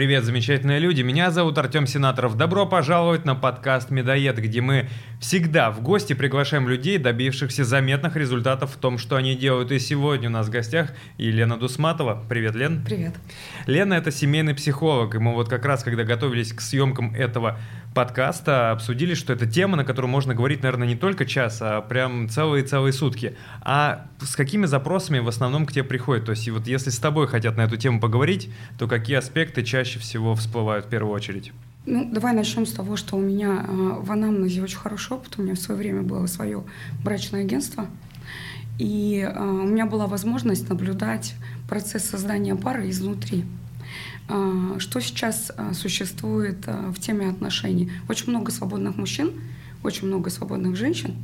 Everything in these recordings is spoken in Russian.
Привет, замечательные люди. Меня зовут Артем Сенаторов. Добро пожаловать на подкаст «Медоед», где мы всегда в гости приглашаем людей, добившихся заметных результатов в том, что они делают. И сегодня у нас в гостях Елена Дусматова. Привет, Лен. Привет. Лена – это семейный психолог. И мы вот как раз, когда готовились к съемкам этого подкаста, обсудили, что это тема, на которую можно говорить, наверное, не только час, а прям целые-целые сутки. А с какими запросами в основном к тебе приходят? То есть вот если с тобой хотят на эту тему поговорить, то какие аспекты чаще всего всплывают в первую очередь? Ну, давай начнем с того, что у меня э, в анамнезе очень хороший опыт. У меня в свое время было свое брачное агентство. И э, у меня была возможность наблюдать процесс создания пары изнутри. А, что сейчас а, существует а, в теме отношений? Очень много свободных мужчин, очень много свободных женщин,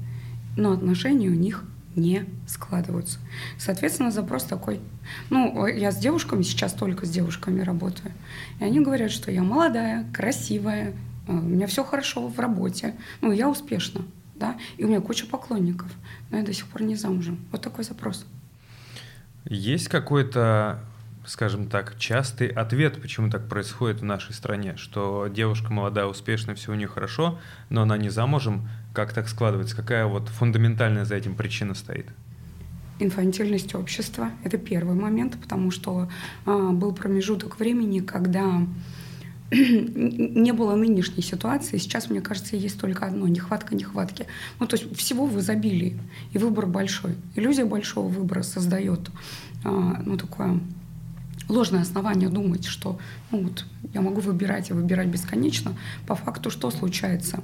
но отношения у них не складываются. Соответственно, запрос такой. Ну, я с девушками, сейчас только с девушками работаю. И они говорят, что я молодая, красивая, у меня все хорошо в работе, ну, я успешна, да, и у меня куча поклонников, но я до сих пор не замужем. Вот такой запрос. Есть какой-то скажем так, частый ответ, почему так происходит в нашей стране, что девушка молодая, успешная, все у нее хорошо, но она не замужем. Как так складывается? Какая вот фундаментальная за этим причина стоит? Инфантильность общества — это первый момент, потому что а, был промежуток времени, когда не было нынешней ситуации. Сейчас, мне кажется, есть только одно — нехватка нехватки. Ну, то есть всего в изобилии, и выбор большой. Иллюзия большого выбора создает а, ну, такое ложное основание думать, что ну, вот, я могу выбирать и выбирать бесконечно. По факту что случается?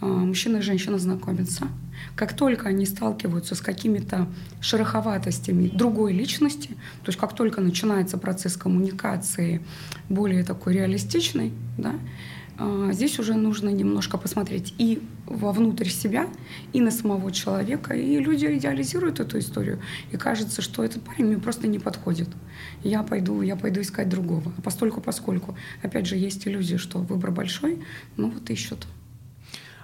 А, мужчина и женщина знакомятся. Как только они сталкиваются с какими-то шероховатостями другой личности, то есть как только начинается процесс коммуникации более такой реалистичный, да, здесь уже нужно немножко посмотреть и вовнутрь себя, и на самого человека. И люди идеализируют эту историю. И кажется, что этот парень мне просто не подходит. Я пойду, я пойду искать другого. А постольку, поскольку, опять же, есть иллюзия, что выбор большой, ну вот ищут.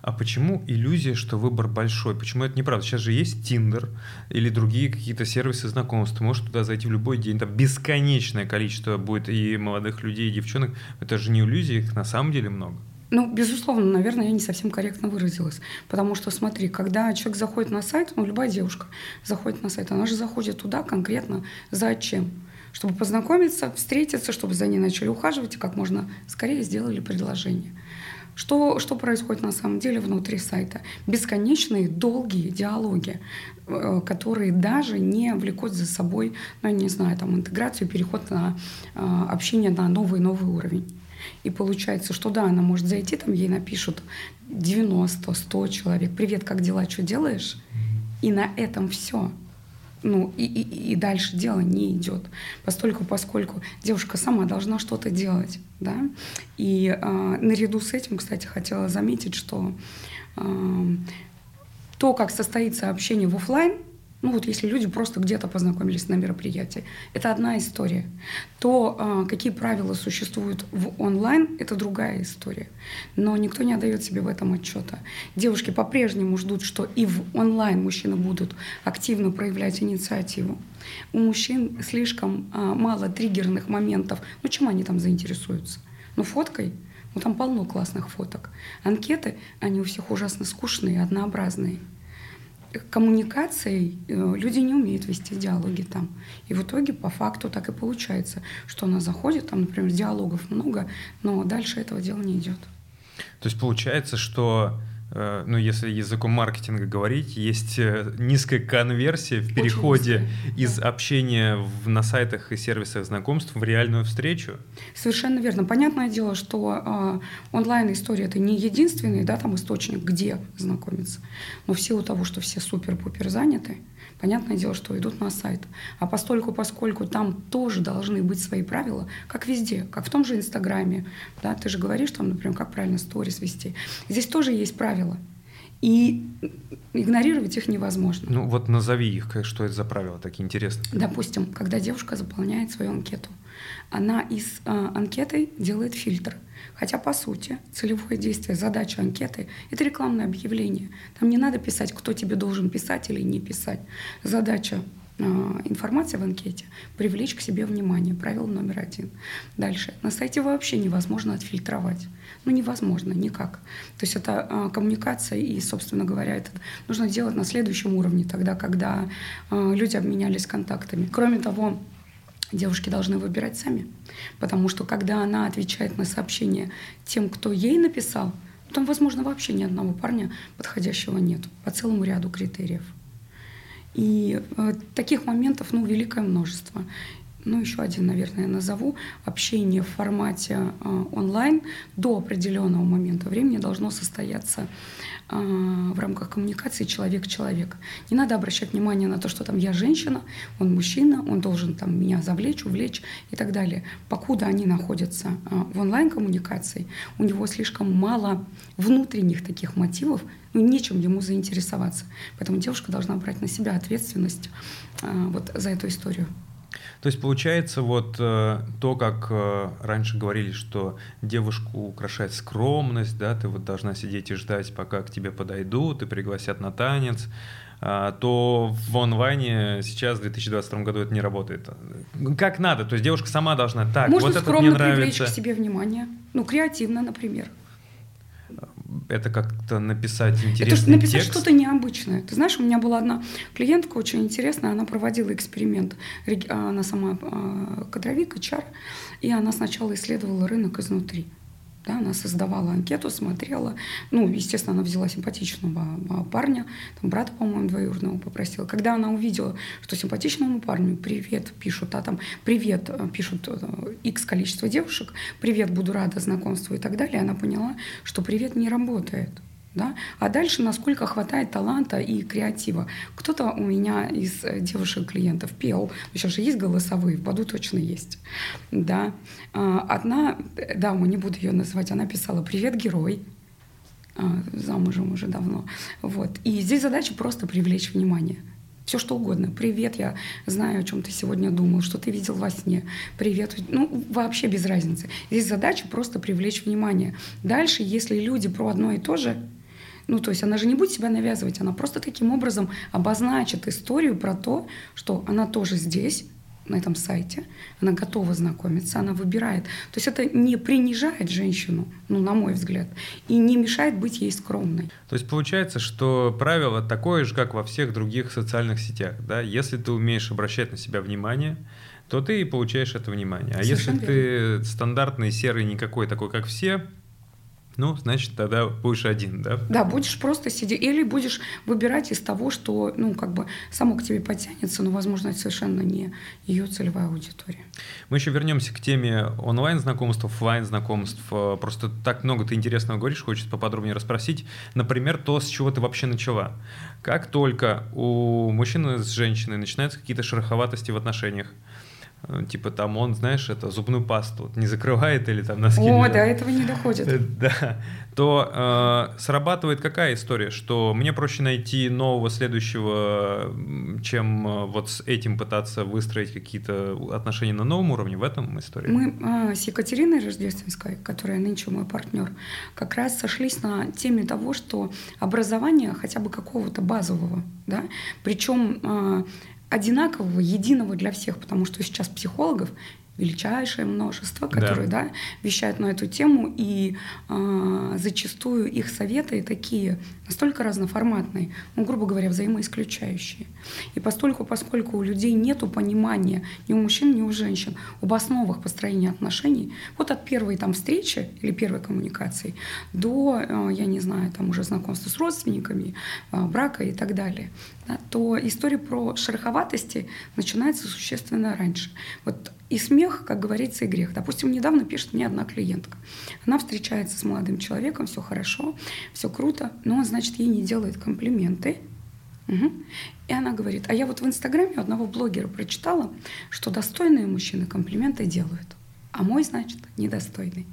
А почему иллюзия, что выбор большой? Почему это неправда? Сейчас же есть Тиндер или другие какие-то сервисы знакомств. Ты можешь туда зайти в любой день. Там бесконечное количество будет и молодых людей, и девчонок. Это же не иллюзия, их на самом деле много. Ну, безусловно, наверное, я не совсем корректно выразилась. Потому что, смотри, когда человек заходит на сайт, ну, любая девушка заходит на сайт, она же заходит туда конкретно зачем? Чтобы познакомиться, встретиться, чтобы за ней начали ухаживать и как можно скорее сделали предложение. Что, что происходит на самом деле внутри сайта? Бесконечные долгие диалоги, э, которые даже не влекут за собой, ну, я не знаю, там, интеграцию, переход на э, общение на новый-новый уровень. И получается, что да, она может зайти, там ей напишут 90, 100 человек, привет, как дела, что делаешь? И на этом все ну, и, и, и дальше дело не идет. Постольку, поскольку девушка сама должна что-то делать. Да? И э, наряду с этим, кстати, хотела заметить, что э, то, как состоится общение в офлайн, ну вот если люди просто где-то познакомились на мероприятии, это одна история. То, а, какие правила существуют в онлайн, это другая история. Но никто не отдает себе в этом отчета. Девушки по-прежнему ждут, что и в онлайн мужчины будут активно проявлять инициативу. У мужчин слишком а, мало триггерных моментов. Ну чем они там заинтересуются? Ну фоткой? Ну там полно классных фоток. Анкеты, они у всех ужасно скучные, однообразные коммуникацией э, люди не умеют вести диалоги там. И в итоге по факту так и получается, что она заходит, там, например, диалогов много, но дальше этого дела не идет. То есть получается, что ну, если языком маркетинга говорить, есть э, низкая конверсия в переходе из да. общения в, на сайтах и сервисах знакомств в реальную встречу. Совершенно верно. Понятное дело, что э, онлайн-история это не единственный да, там источник, где знакомиться. Но в силу того, что все супер-пупер заняты, понятное дело, что идут на сайт. А постольку, поскольку там тоже должны быть свои правила, как везде, как в том же Инстаграме, да, ты же говоришь там, например, как правильно сторис вести. Здесь тоже есть правила. И игнорировать их невозможно. Ну вот назови их, что это за правила такие интересные. Допустим, когда девушка заполняет свою анкету, она из э, анкеты делает фильтр. Хотя, по сути, целевое действие, задача анкеты — это рекламное объявление. Там не надо писать, кто тебе должен писать или не писать. Задача а, информация в анкете, привлечь к себе внимание. Правило номер один. Дальше. На сайте вообще невозможно отфильтровать. Ну, невозможно, никак. То есть это а, коммуникация, и, собственно говоря, это нужно делать на следующем уровне, тогда, когда а, люди обменялись контактами. Кроме того, девушки должны выбирать сами. Потому что когда она отвечает на сообщение тем, кто ей написал, там, возможно, вообще ни одного парня подходящего нет по целому ряду критериев. И э, таких моментов, ну, великое множество. Ну, еще один, наверное, назову. Общение в формате э, онлайн до определенного момента времени должно состояться э, в рамках коммуникации человек-человек. Не надо обращать внимание на то, что там я женщина, он мужчина, он должен там меня завлечь, увлечь и так далее. Покуда они находятся э, в онлайн-коммуникации, у него слишком мало внутренних таких мотивов, ну, нечем ему заинтересоваться. Поэтому девушка должна брать на себя ответственность вот за эту историю. То есть получается вот э, то, как э, раньше говорили, что девушку украшает скромность, да, ты вот должна сидеть и ждать, пока к тебе подойдут и пригласят на танец, э, то в онлайне сейчас в 2022 году это не работает. Как надо, то есть девушка сама должна так, Можно вот нравится. привлечь к себе внимание, ну креативно, например это как-то написать интересный это написать текст. что-то необычное. Ты знаешь, у меня была одна клиентка очень интересная, она проводила эксперимент, она сама а, кадровик, HR, и она сначала исследовала рынок изнутри. Да, она создавала анкету, смотрела. Ну, естественно, она взяла симпатичного а, парня, там брата, по-моему, двоюродного попросила. Когда она увидела, что симпатичному парню привет пишут, а там привет э, пишут x э, количество девушек, привет, буду рада знакомству и так далее, она поняла, что привет не работает. Да? А дальше, насколько хватает таланта и креатива. Кто-то у меня из э, девушек-клиентов пел, сейчас же есть голосовые, в Баду точно есть. Да? А, одна, да, мы не буду ее называть, она писала «Привет, герой», а, замужем уже давно. Вот. И здесь задача просто привлечь внимание. Все что угодно. Привет, я знаю, о чем ты сегодня думал, что ты видел во сне. Привет. Ну, вообще без разницы. Здесь задача просто привлечь внимание. Дальше, если люди про одно и то же, ну, то есть она же не будет себя навязывать, она просто таким образом обозначит историю про то, что она тоже здесь, на этом сайте, она готова знакомиться, она выбирает. То есть это не принижает женщину, ну, на мой взгляд, и не мешает быть ей скромной. То есть получается, что правило такое же, как во всех других социальных сетях. Да? Если ты умеешь обращать на себя внимание, то ты и получаешь это внимание. А Совершенно если верно. ты стандартный, серый, никакой такой, как все, ну, значит, тогда будешь один, да? Да, будешь просто сидеть. Или будешь выбирать из того, что, ну, как бы само к тебе потянется, но, возможно, это совершенно не ее целевая аудитория. Мы еще вернемся к теме онлайн-знакомств, офлайн-знакомств. Просто так много ты интересного говоришь, хочется поподробнее расспросить. Например, то, с чего ты вообще начала. Как только у мужчины с женщиной начинаются какие-то шероховатости в отношениях, Э, типа там он, знаешь, это зубную пасту не закрывает или там носки. О, до этого не доходит. Э, да. То э, срабатывает какая история, что мне проще найти нового следующего, чем э, вот с этим пытаться выстроить какие-то отношения на новом уровне. В этом история. Мы э, с Екатериной Рождественской, которая нынче мой партнер, как раз сошлись на теме того, что образование хотя бы какого-то базового, да, причем э, одинакового, единого для всех, потому что сейчас психологов величайшее множество, которые да. Да, вещают на эту тему, и э, зачастую их советы такие настолько разноформатные, ну, грубо говоря, взаимоисключающие. И постольку, поскольку у людей нет понимания ни у мужчин, ни у женщин об основах построения отношений, вот от первой там встречи или первой коммуникации до, э, я не знаю, там уже знакомства с родственниками, э, брака и так далее, да, то история про шероховатости начинается существенно раньше. Вот и смех, как говорится, и грех. Допустим, недавно пишет мне одна клиентка. Она встречается с молодым человеком, все хорошо, все круто, но он, значит, ей не делает комплименты. Угу. И она говорит, а я вот в Инстаграме одного блогера прочитала, что достойные мужчины комплименты делают, а мой, значит, недостойный.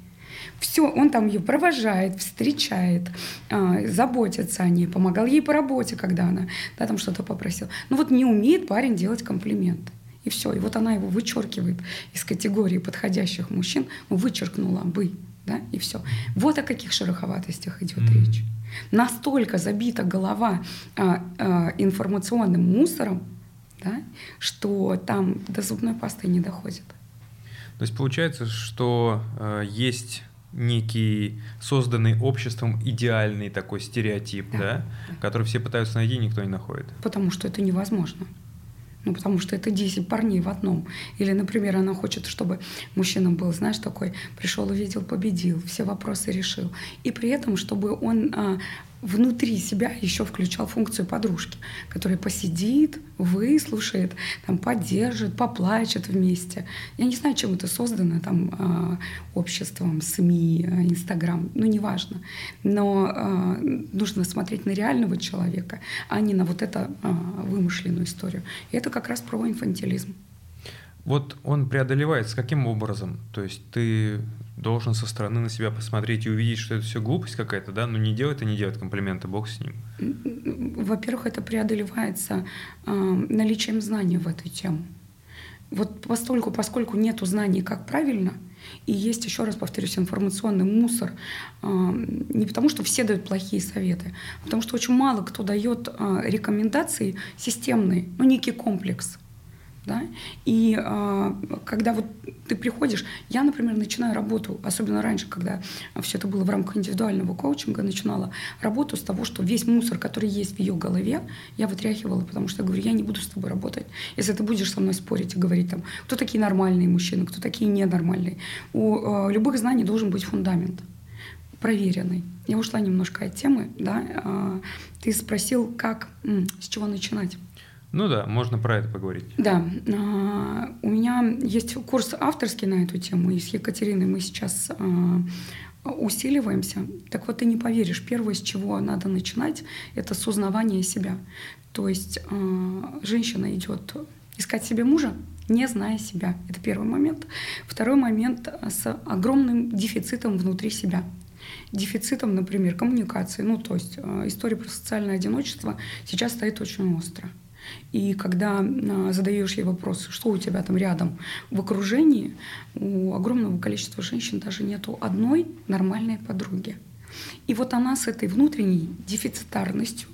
Все, он там ее провожает, встречает, э, заботится о ней, помогал ей по работе, когда она да, там что-то попросила. Но вот не умеет парень делать комплименты. И все. И вот она его вычеркивает из категории подходящих мужчин, вычеркнула бы, да, и все. Вот о каких шероховатостях идет mm-hmm. речь. Настолько забита голова а, а, информационным мусором, да, что там до зубной пасты не доходит. То есть получается, что э, есть некий созданный обществом идеальный такой стереотип, да, да, да. который все пытаются найти, никто не находит. Потому что это невозможно. Ну, потому что это 10 парней в одном. Или, например, она хочет, чтобы мужчина был, знаешь, такой, пришел, увидел, победил, все вопросы решил. И при этом, чтобы он а, внутри себя еще включал функцию подружки, которая посидит, выслушает, там, поддержит, поплачет вместе. Я не знаю, чем это создано, там, э, обществом, СМИ, Инстаграм, ну, неважно. Но э, нужно смотреть на реального человека, а не на вот эту э, вымышленную историю. И это как раз про инфантилизм. Вот он преодолевается каким образом? То есть ты должен со стороны на себя посмотреть и увидеть, что это все глупость какая-то, да, но не делать и не делать комплименты, бог с ним. Во-первых, это преодолевается э, наличием знаний в эту тему. Вот постольку, поскольку нет знаний, как правильно, и есть, еще раз повторюсь, информационный мусор, э, не потому что все дают плохие советы, а потому что очень мало кто дает э, рекомендации системные, ну, некий комплекс – да? И э, когда вот ты приходишь, я, например, начинаю работу, особенно раньше, когда все это было в рамках индивидуального коучинга, начинала работу с того, что весь мусор, который есть в ее голове, я вытряхивала, потому что я говорю, я не буду с тобой работать. Если ты будешь со мной спорить и говорить, там, кто такие нормальные мужчины, кто такие ненормальные. У э, любых знаний должен быть фундамент проверенный. Я ушла немножко от темы, да. Э, ты спросил, как, с чего начинать. Ну да, можно про это поговорить. Да. А, у меня есть курс авторский на эту тему, и с Екатериной мы сейчас а, усиливаемся. Так вот, ты не поверишь, первое, с чего надо начинать, это с узнавания себя. То есть а, женщина идет искать себе мужа, не зная себя. Это первый момент. Второй момент с огромным дефицитом внутри себя дефицитом, например, коммуникации. Ну, то есть история про социальное одиночество сейчас стоит очень остро. И когда а, задаешь ей вопрос, что у тебя там рядом в окружении, у огромного количества женщин даже нету одной нормальной подруги. И вот она с этой внутренней дефицитарностью,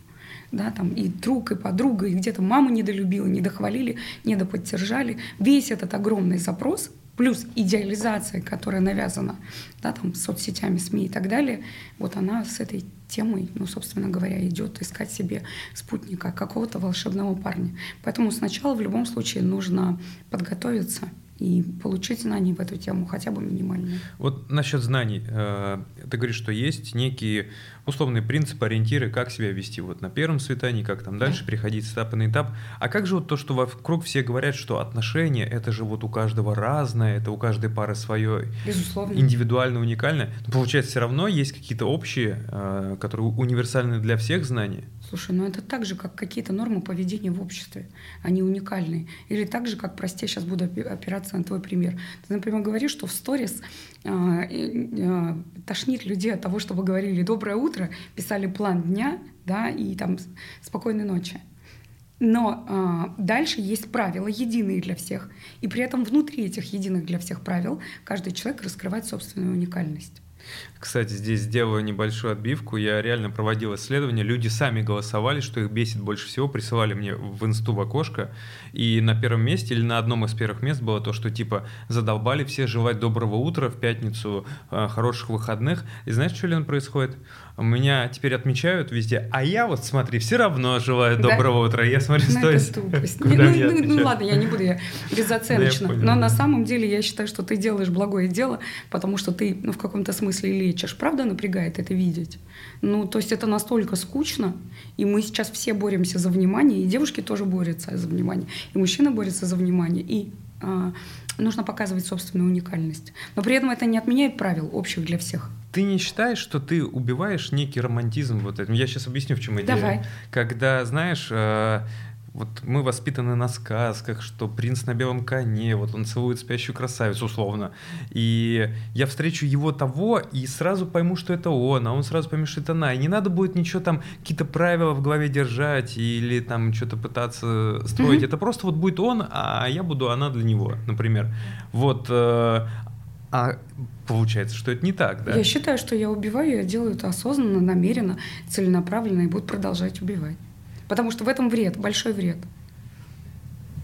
да, там и друг, и подруга, и где-то маму недолюбила, недохвалили, недоподдержали. Весь этот огромный запрос плюс идеализация, которая навязана да, там, соцсетями, СМИ и так далее, вот она с этой темой, ну, собственно говоря, идет искать себе спутника, какого-то волшебного парня. Поэтому сначала в любом случае нужно подготовиться и получить знания в эту тему, хотя бы минимальные. Вот насчет знаний. Э, ты говоришь, что есть некие условные принципы, ориентиры, как себя вести вот на первом свидании, как там дальше да. переходить с этапа на этап. А как же вот то, что вокруг все говорят, что отношения это же вот у каждого разное, это у каждой пары свое, Безусловно. индивидуально, уникальное. Но получается, все равно есть какие-то общие, э, которые универсальны для всех знания. Слушай, ну это так же, как какие-то нормы поведения в обществе. Они уникальные. Или так же, как, прости, я сейчас буду опираться на твой пример. Ты, например, говоришь, что в сторис э, э, тошнит людей от того, чтобы говорили «доброе утро», писали план дня, да, и там «спокойной ночи». Но э, дальше есть правила единые для всех. И при этом внутри этих единых для всех правил каждый человек раскрывает собственную уникальность. Кстати, здесь сделаю небольшую отбивку. Я реально проводил исследование. Люди сами голосовали, что их бесит больше всего. Присылали мне в инсту в окошко. И на первом месте или на одном из первых мест было то, что типа задолбали все желать доброго утра в пятницу, э, хороших выходных. И знаешь, что, Лен, происходит? У меня теперь отмечают везде, а я вот, смотри, все равно желаю да? доброго утра. Я смотрю, ну, сторис. Ну, ну, ну ладно, я не буду, я безоценочно. Но на самом деле я считаю, что ты делаешь благое дело, потому что ты ну, в каком-то смысле лечишь. Правда напрягает это видеть? Ну, то есть это настолько скучно, и мы сейчас все боремся за внимание, и девушки тоже борются за внимание, и мужчины борются за внимание, и а, нужно показывать собственную уникальность. Но при этом это не отменяет правил общих для всех. Ты не считаешь, что ты убиваешь некий романтизм вот этим? Я сейчас объясню, в чем идея. Давай. Когда, знаешь, э, вот мы воспитаны на сказках, что принц на белом коне, вот он целует спящую красавицу, условно. И я встречу его того и сразу пойму, что это он, а он сразу поймет, что это она. И не надо будет ничего там, какие-то правила в голове держать или там что-то пытаться строить. Mm-hmm. Это просто вот будет он, а я буду она для него, например. Вот. Э, а получается, что это не так, да? Я считаю, что я убиваю, я делаю это осознанно, намеренно, целенаправленно и буду продолжать убивать. Потому что в этом вред, большой вред.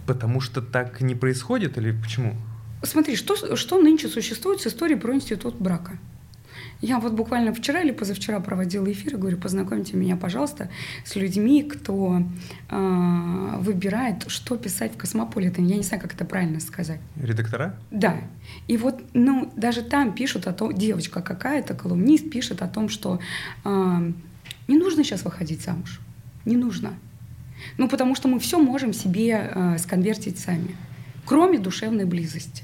Потому что так не происходит или почему? Смотри, что, что нынче существует с историей про институт брака? Я вот буквально вчера или позавчера проводила эфир и говорю, познакомьте меня, пожалуйста, с людьми, кто э, выбирает, что писать в Космополитен. Я не знаю, как это правильно сказать. Редактора? Да. И вот, ну, даже там пишут о том, девочка какая-то, колумнист пишет о том, что э, не нужно сейчас выходить замуж. Не нужно. Ну, потому что мы все можем себе э, сконвертить сами, кроме душевной близости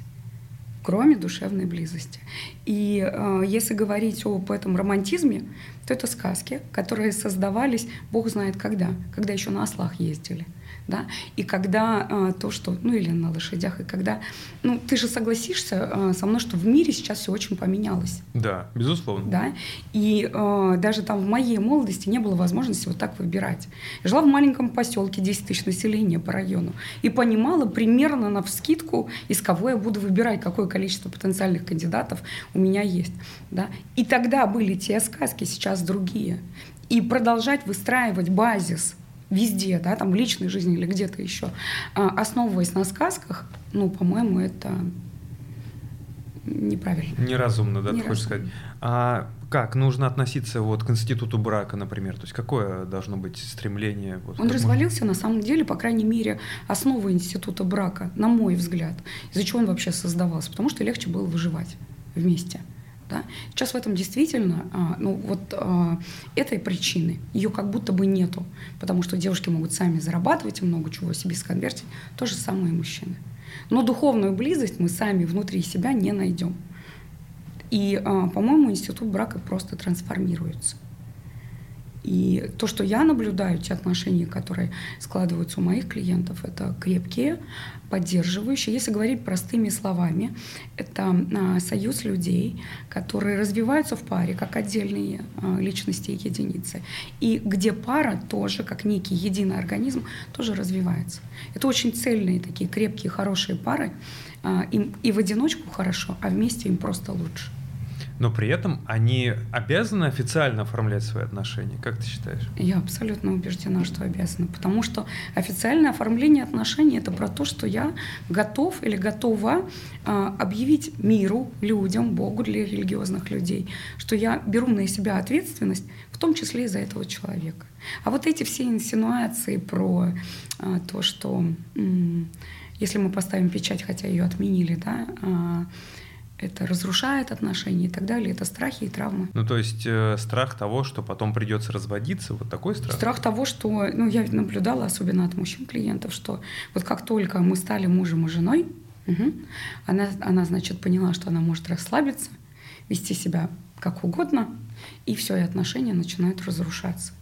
кроме душевной близости. И э, если говорить об этом романтизме, то это сказки, которые создавались, Бог знает когда, когда еще на ослах ездили да, и когда э, то, что, ну или на лошадях, и когда, ну ты же согласишься э, со мной, что в мире сейчас все очень поменялось. Да, безусловно. Да, и э, даже там в моей молодости не было возможности вот так выбирать. Я жила в маленьком поселке, 10 тысяч населения по району, и понимала примерно на вскидку, из кого я буду выбирать, какое количество потенциальных кандидатов у меня есть, да. И тогда были те сказки, сейчас другие. И продолжать выстраивать базис – везде, да, там в личной жизни или где-то еще, а, основываясь на сказках, ну, по-моему, это неправильно. Неразумно, да, Неразумно. ты хочешь сказать. А как нужно относиться вот к институту брака, например? То есть какое должно быть стремление? Вот, Он развалился, можно... на самом деле, по крайней мере, основа института брака, на мой взгляд. Из-за чего он вообще создавался? Потому что легче было выживать вместе. Да? Сейчас в этом действительно, а, ну вот а, этой причины, ее как будто бы нету, потому что девушки могут сами зарабатывать и много чего себе сконвертить, то же самое и мужчины. Но духовную близость мы сами внутри себя не найдем. И, а, по-моему, институт брака просто трансформируется. И то, что я наблюдаю, те отношения, которые складываются у моих клиентов, это крепкие, поддерживающие. Если говорить простыми словами, это а, союз людей, которые развиваются в паре как отдельные а, личности и единицы. И где пара тоже, как некий единый организм, тоже развивается. Это очень цельные такие крепкие, хорошие пары. А, им и в одиночку хорошо, а вместе им просто лучше но при этом они обязаны официально оформлять свои отношения. Как ты считаешь? Я абсолютно убеждена, что обязаны. Потому что официальное оформление отношений это про то, что я готов или готова э, объявить миру, людям, Богу для религиозных людей, что я беру на себя ответственность, в том числе и за этого человека. А вот эти все инсинуации про э, то, что э, если мы поставим печать, хотя ее отменили, да, э, это разрушает отношения и так далее. Это страхи и травмы. Ну, то есть э, страх того, что потом придется разводиться, вот такой страх? Страх того, что, ну, я наблюдала, особенно от мужчин-клиентов, что вот как только мы стали мужем и женой, угу, она, она, значит, поняла, что она может расслабиться, вести себя как угодно, и все, и отношения начинают разрушаться.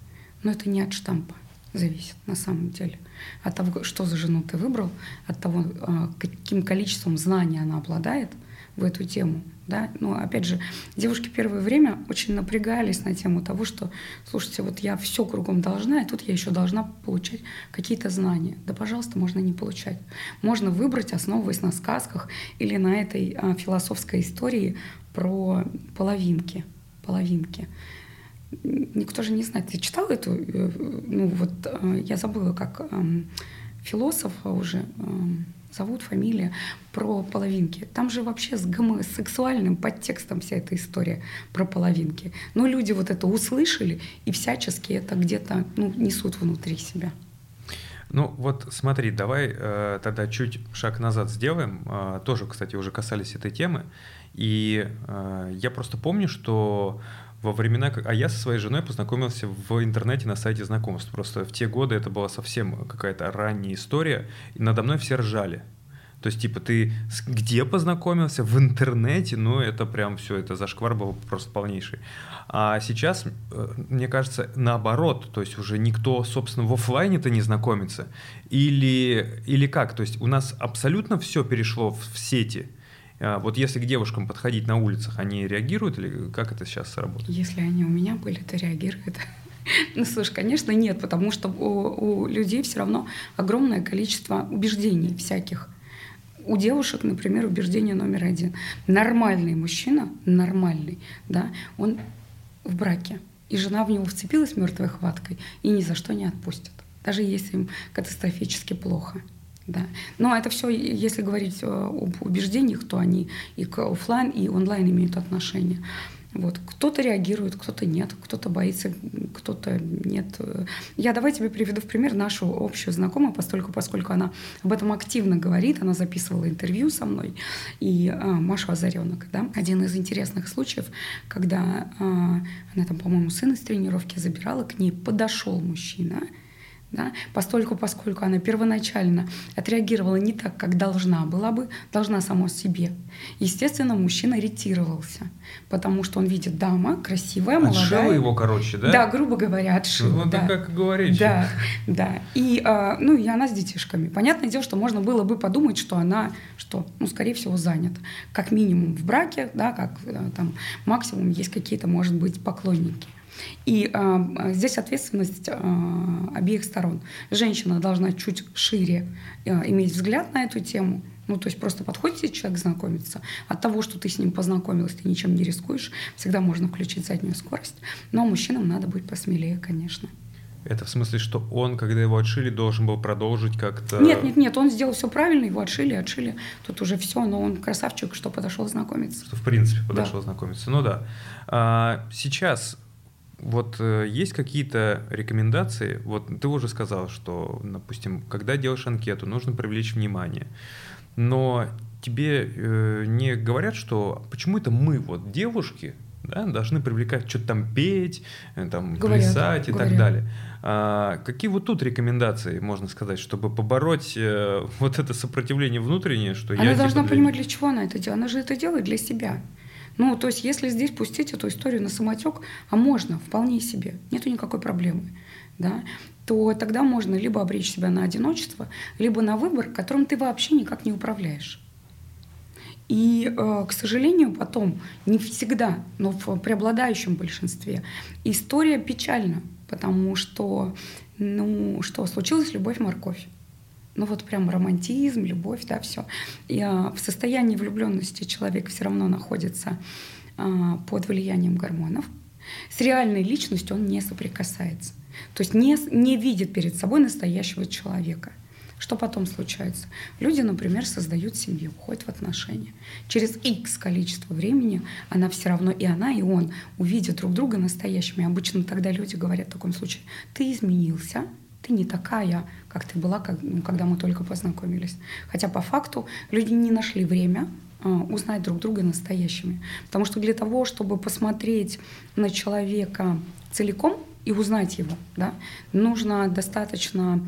Но это не от штампа зависит на самом деле. От того, что за жену ты выбрал, от того, э, каким количеством знаний она обладает – в эту тему. Да? Но опять же, девушки первое время очень напрягались на тему того, что, слушайте, вот я все кругом должна, и тут я еще должна получать какие-то знания. Да, пожалуйста, можно не получать. Можно выбрать, основываясь на сказках или на этой а, философской истории про половинки. Половинки. Никто же не знает. Ты читал эту? Э, ну вот э, я забыла, как эм, философа уже эм, зовут, фамилия, про половинки. Там же вообще с гомосексуальным подтекстом вся эта история про половинки. Но люди вот это услышали и всячески это где-то ну, несут внутри себя. Ну вот смотри, давай э, тогда чуть шаг назад сделаем. Э, тоже, кстати, уже касались этой темы. И э, я просто помню, что во времена, а я со своей женой познакомился в интернете на сайте знакомств. Просто в те годы это была совсем какая-то ранняя история, и надо мной все ржали. То есть, типа, ты где познакомился? В интернете? Ну, это прям все, это зашквар был просто полнейший. А сейчас, э, мне кажется, наоборот, то есть уже никто, собственно, в офлайне-то не знакомится. Или, или как? То есть у нас абсолютно все перешло в сети – вот если к девушкам подходить на улицах, они реагируют или как это сейчас работает? Если они у меня были, то реагируют. Ну, слушай, конечно, нет, потому что у, у людей все равно огромное количество убеждений всяких. У девушек, например, убеждение номер один. Нормальный мужчина, нормальный, да, он в браке, и жена в него вцепилась мертвой хваткой и ни за что не отпустит, даже если им катастрофически плохо Да. Но это все, если говорить э, об убеждениях, то они и к офлайн, и онлайн имеют отношение. Вот. Кто-то реагирует, кто-то нет, кто-то боится, кто-то нет. Я давай тебе приведу в пример нашу общую знакомую, поскольку, поскольку она об этом активно говорит, она записывала интервью со мной, и а, Маша Озаренок, да, один из интересных случаев, когда а, она там, по-моему, сына с тренировки забирала, к ней подошел мужчина, да, постольку, поскольку она первоначально отреагировала не так, как должна была бы, должна само себе. Естественно, мужчина ретировался, потому что он видит дама красивая, молодая. Отшила его, короче, да? Да, грубо говоря, отшила. Ну, да. как говорить. Да, да. И, э, ну, и она с детишками. Понятное дело, что можно было бы подумать, что она, что, ну, скорее всего, занята. Как минимум в браке, да, как э, там максимум есть какие-то, может быть, поклонники. И э, здесь ответственность э, обеих сторон. Женщина должна чуть шире э, иметь взгляд на эту тему. Ну, то есть просто подходит человек знакомиться. От того, что ты с ним познакомилась, ты ничем не рискуешь. Всегда можно включить заднюю скорость. Но мужчинам надо быть посмелее, конечно. Это в смысле, что он, когда его отшили, должен был продолжить как-то... Нет, нет, нет, он сделал все правильно, его отшили, отшили. Тут уже все, но он красавчик, что подошел знакомиться. Что в принципе подошел да. знакомиться. Ну да. А, сейчас вот э, есть какие-то рекомендации? Вот ты уже сказал, что, допустим, когда делаешь анкету, нужно привлечь внимание. Но тебе э, не говорят, что почему это мы, вот девушки, да, должны привлекать, что-то там петь, э, там, говорят, плясать и говорят. так далее. А, какие вот тут рекомендации, можно сказать, чтобы побороть э, вот это сопротивление внутреннее, что она я... Она должна типа, для... понимать, для чего она это делает. Она же это делает для себя. Ну, то есть, если здесь пустить эту историю на самотек, а можно, вполне себе, нету никакой проблемы, да, то тогда можно либо обречь себя на одиночество, либо на выбор, которым ты вообще никак не управляешь. И, э, к сожалению, потом, не всегда, но в преобладающем большинстве, история печальна, потому что, ну, что случилась любовь-морковь ну вот прям романтизм, любовь, да, все. И а, в состоянии влюбленности человек все равно находится а, под влиянием гормонов. С реальной личностью он не соприкасается. То есть не, не видит перед собой настоящего человека. Что потом случается? Люди, например, создают семью, входят в отношения. Через X количество времени она все равно, и она, и он увидят друг друга настоящими. Обычно тогда люди говорят в таком случае, ты изменился, ты не такая, как ты была, как, ну, когда мы только познакомились. Хотя по факту люди не нашли время э, узнать друг друга настоящими. Потому что для того, чтобы посмотреть на человека целиком и узнать его, да, нужно достаточно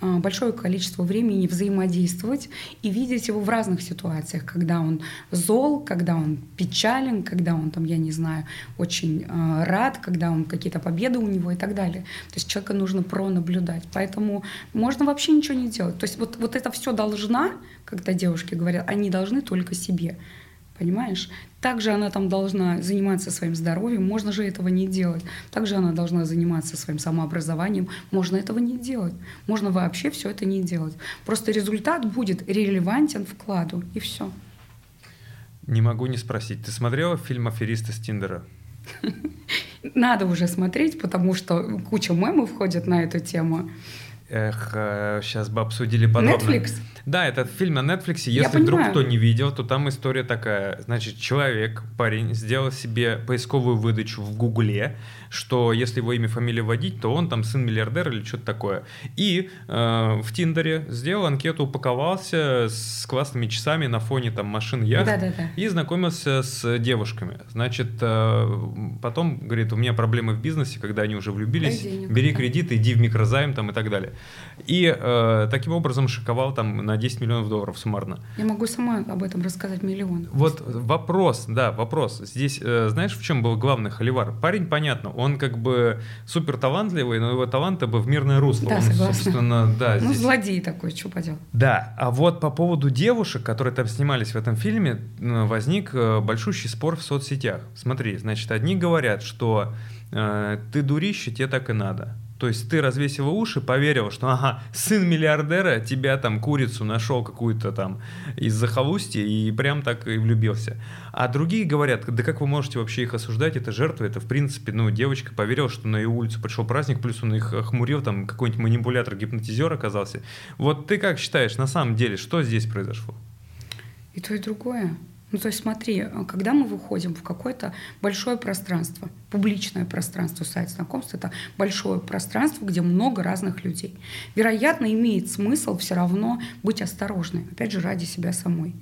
большое количество времени взаимодействовать и видеть его в разных ситуациях, когда он зол, когда он печален, когда он там, я не знаю, очень э, рад, когда он какие-то победы у него и так далее. То есть человека нужно пронаблюдать. Поэтому можно вообще ничего не делать. То есть вот, вот это все должна, когда девушки говорят, они должны только себе. Понимаешь? Также она там должна заниматься своим здоровьем, можно же этого не делать. Также она должна заниматься своим самообразованием, можно этого не делать. Можно вообще все это не делать. Просто результат будет релевантен вкладу, и все. Не могу не спросить. Ты смотрела фильм «Аферисты с Тиндера»? Надо уже смотреть, потому что куча мемов входит на эту тему. Эх, сейчас э, бы обсудили подробно. Netflix? Да, это фильм на Netflix. Если вдруг кто не видел, то там история такая. Значит, человек, парень, сделал себе поисковую выдачу в Гугле, что если его имя, фамилия вводить, то он там сын миллиардера или что-то такое. И э, в Тиндере сделал анкету, упаковался с классными часами на фоне там машин яхт да, да, да. и знакомился с девушками. Значит, э, потом, говорит, у меня проблемы в бизнесе, когда они уже влюбились, денег, бери да. кредит, иди в микрозайм там и так далее. И э, таким образом шиковал там на 10 миллионов долларов суммарно. Я могу сама об этом рассказать миллион. Вот вопрос, да, вопрос. Здесь, э, знаешь, в чем был главный холивар? Парень, понятно, он как бы супер талантливый, но его таланты бы в мирное русло. Да, он, согласна. собственно, да. Ну, здесь... злодей такой, что поделать. Да, а вот по поводу девушек, которые там снимались в этом фильме, возник э, большущий спор в соцсетях. Смотри, значит, одни говорят, что э, ты дурище, тебе так и надо. То есть ты развесил уши, поверил, что ага, сын миллиардера тебя там курицу нашел какую-то там из захолустья и прям так и влюбился. А другие говорят, да как вы можете вообще их осуждать, это жертва, это в принципе, ну, девочка поверила, что на ее улицу пришел праздник, плюс он их охмурил, там какой-нибудь манипулятор, гипнотизер оказался. Вот ты как считаешь, на самом деле, что здесь произошло? И то, и другое. Ну, то есть смотри, когда мы выходим в какое-то большое пространство, публичное пространство, сайт знакомств — это большое пространство, где много разных людей. Вероятно, имеет смысл все равно быть осторожной, опять же, ради себя самой.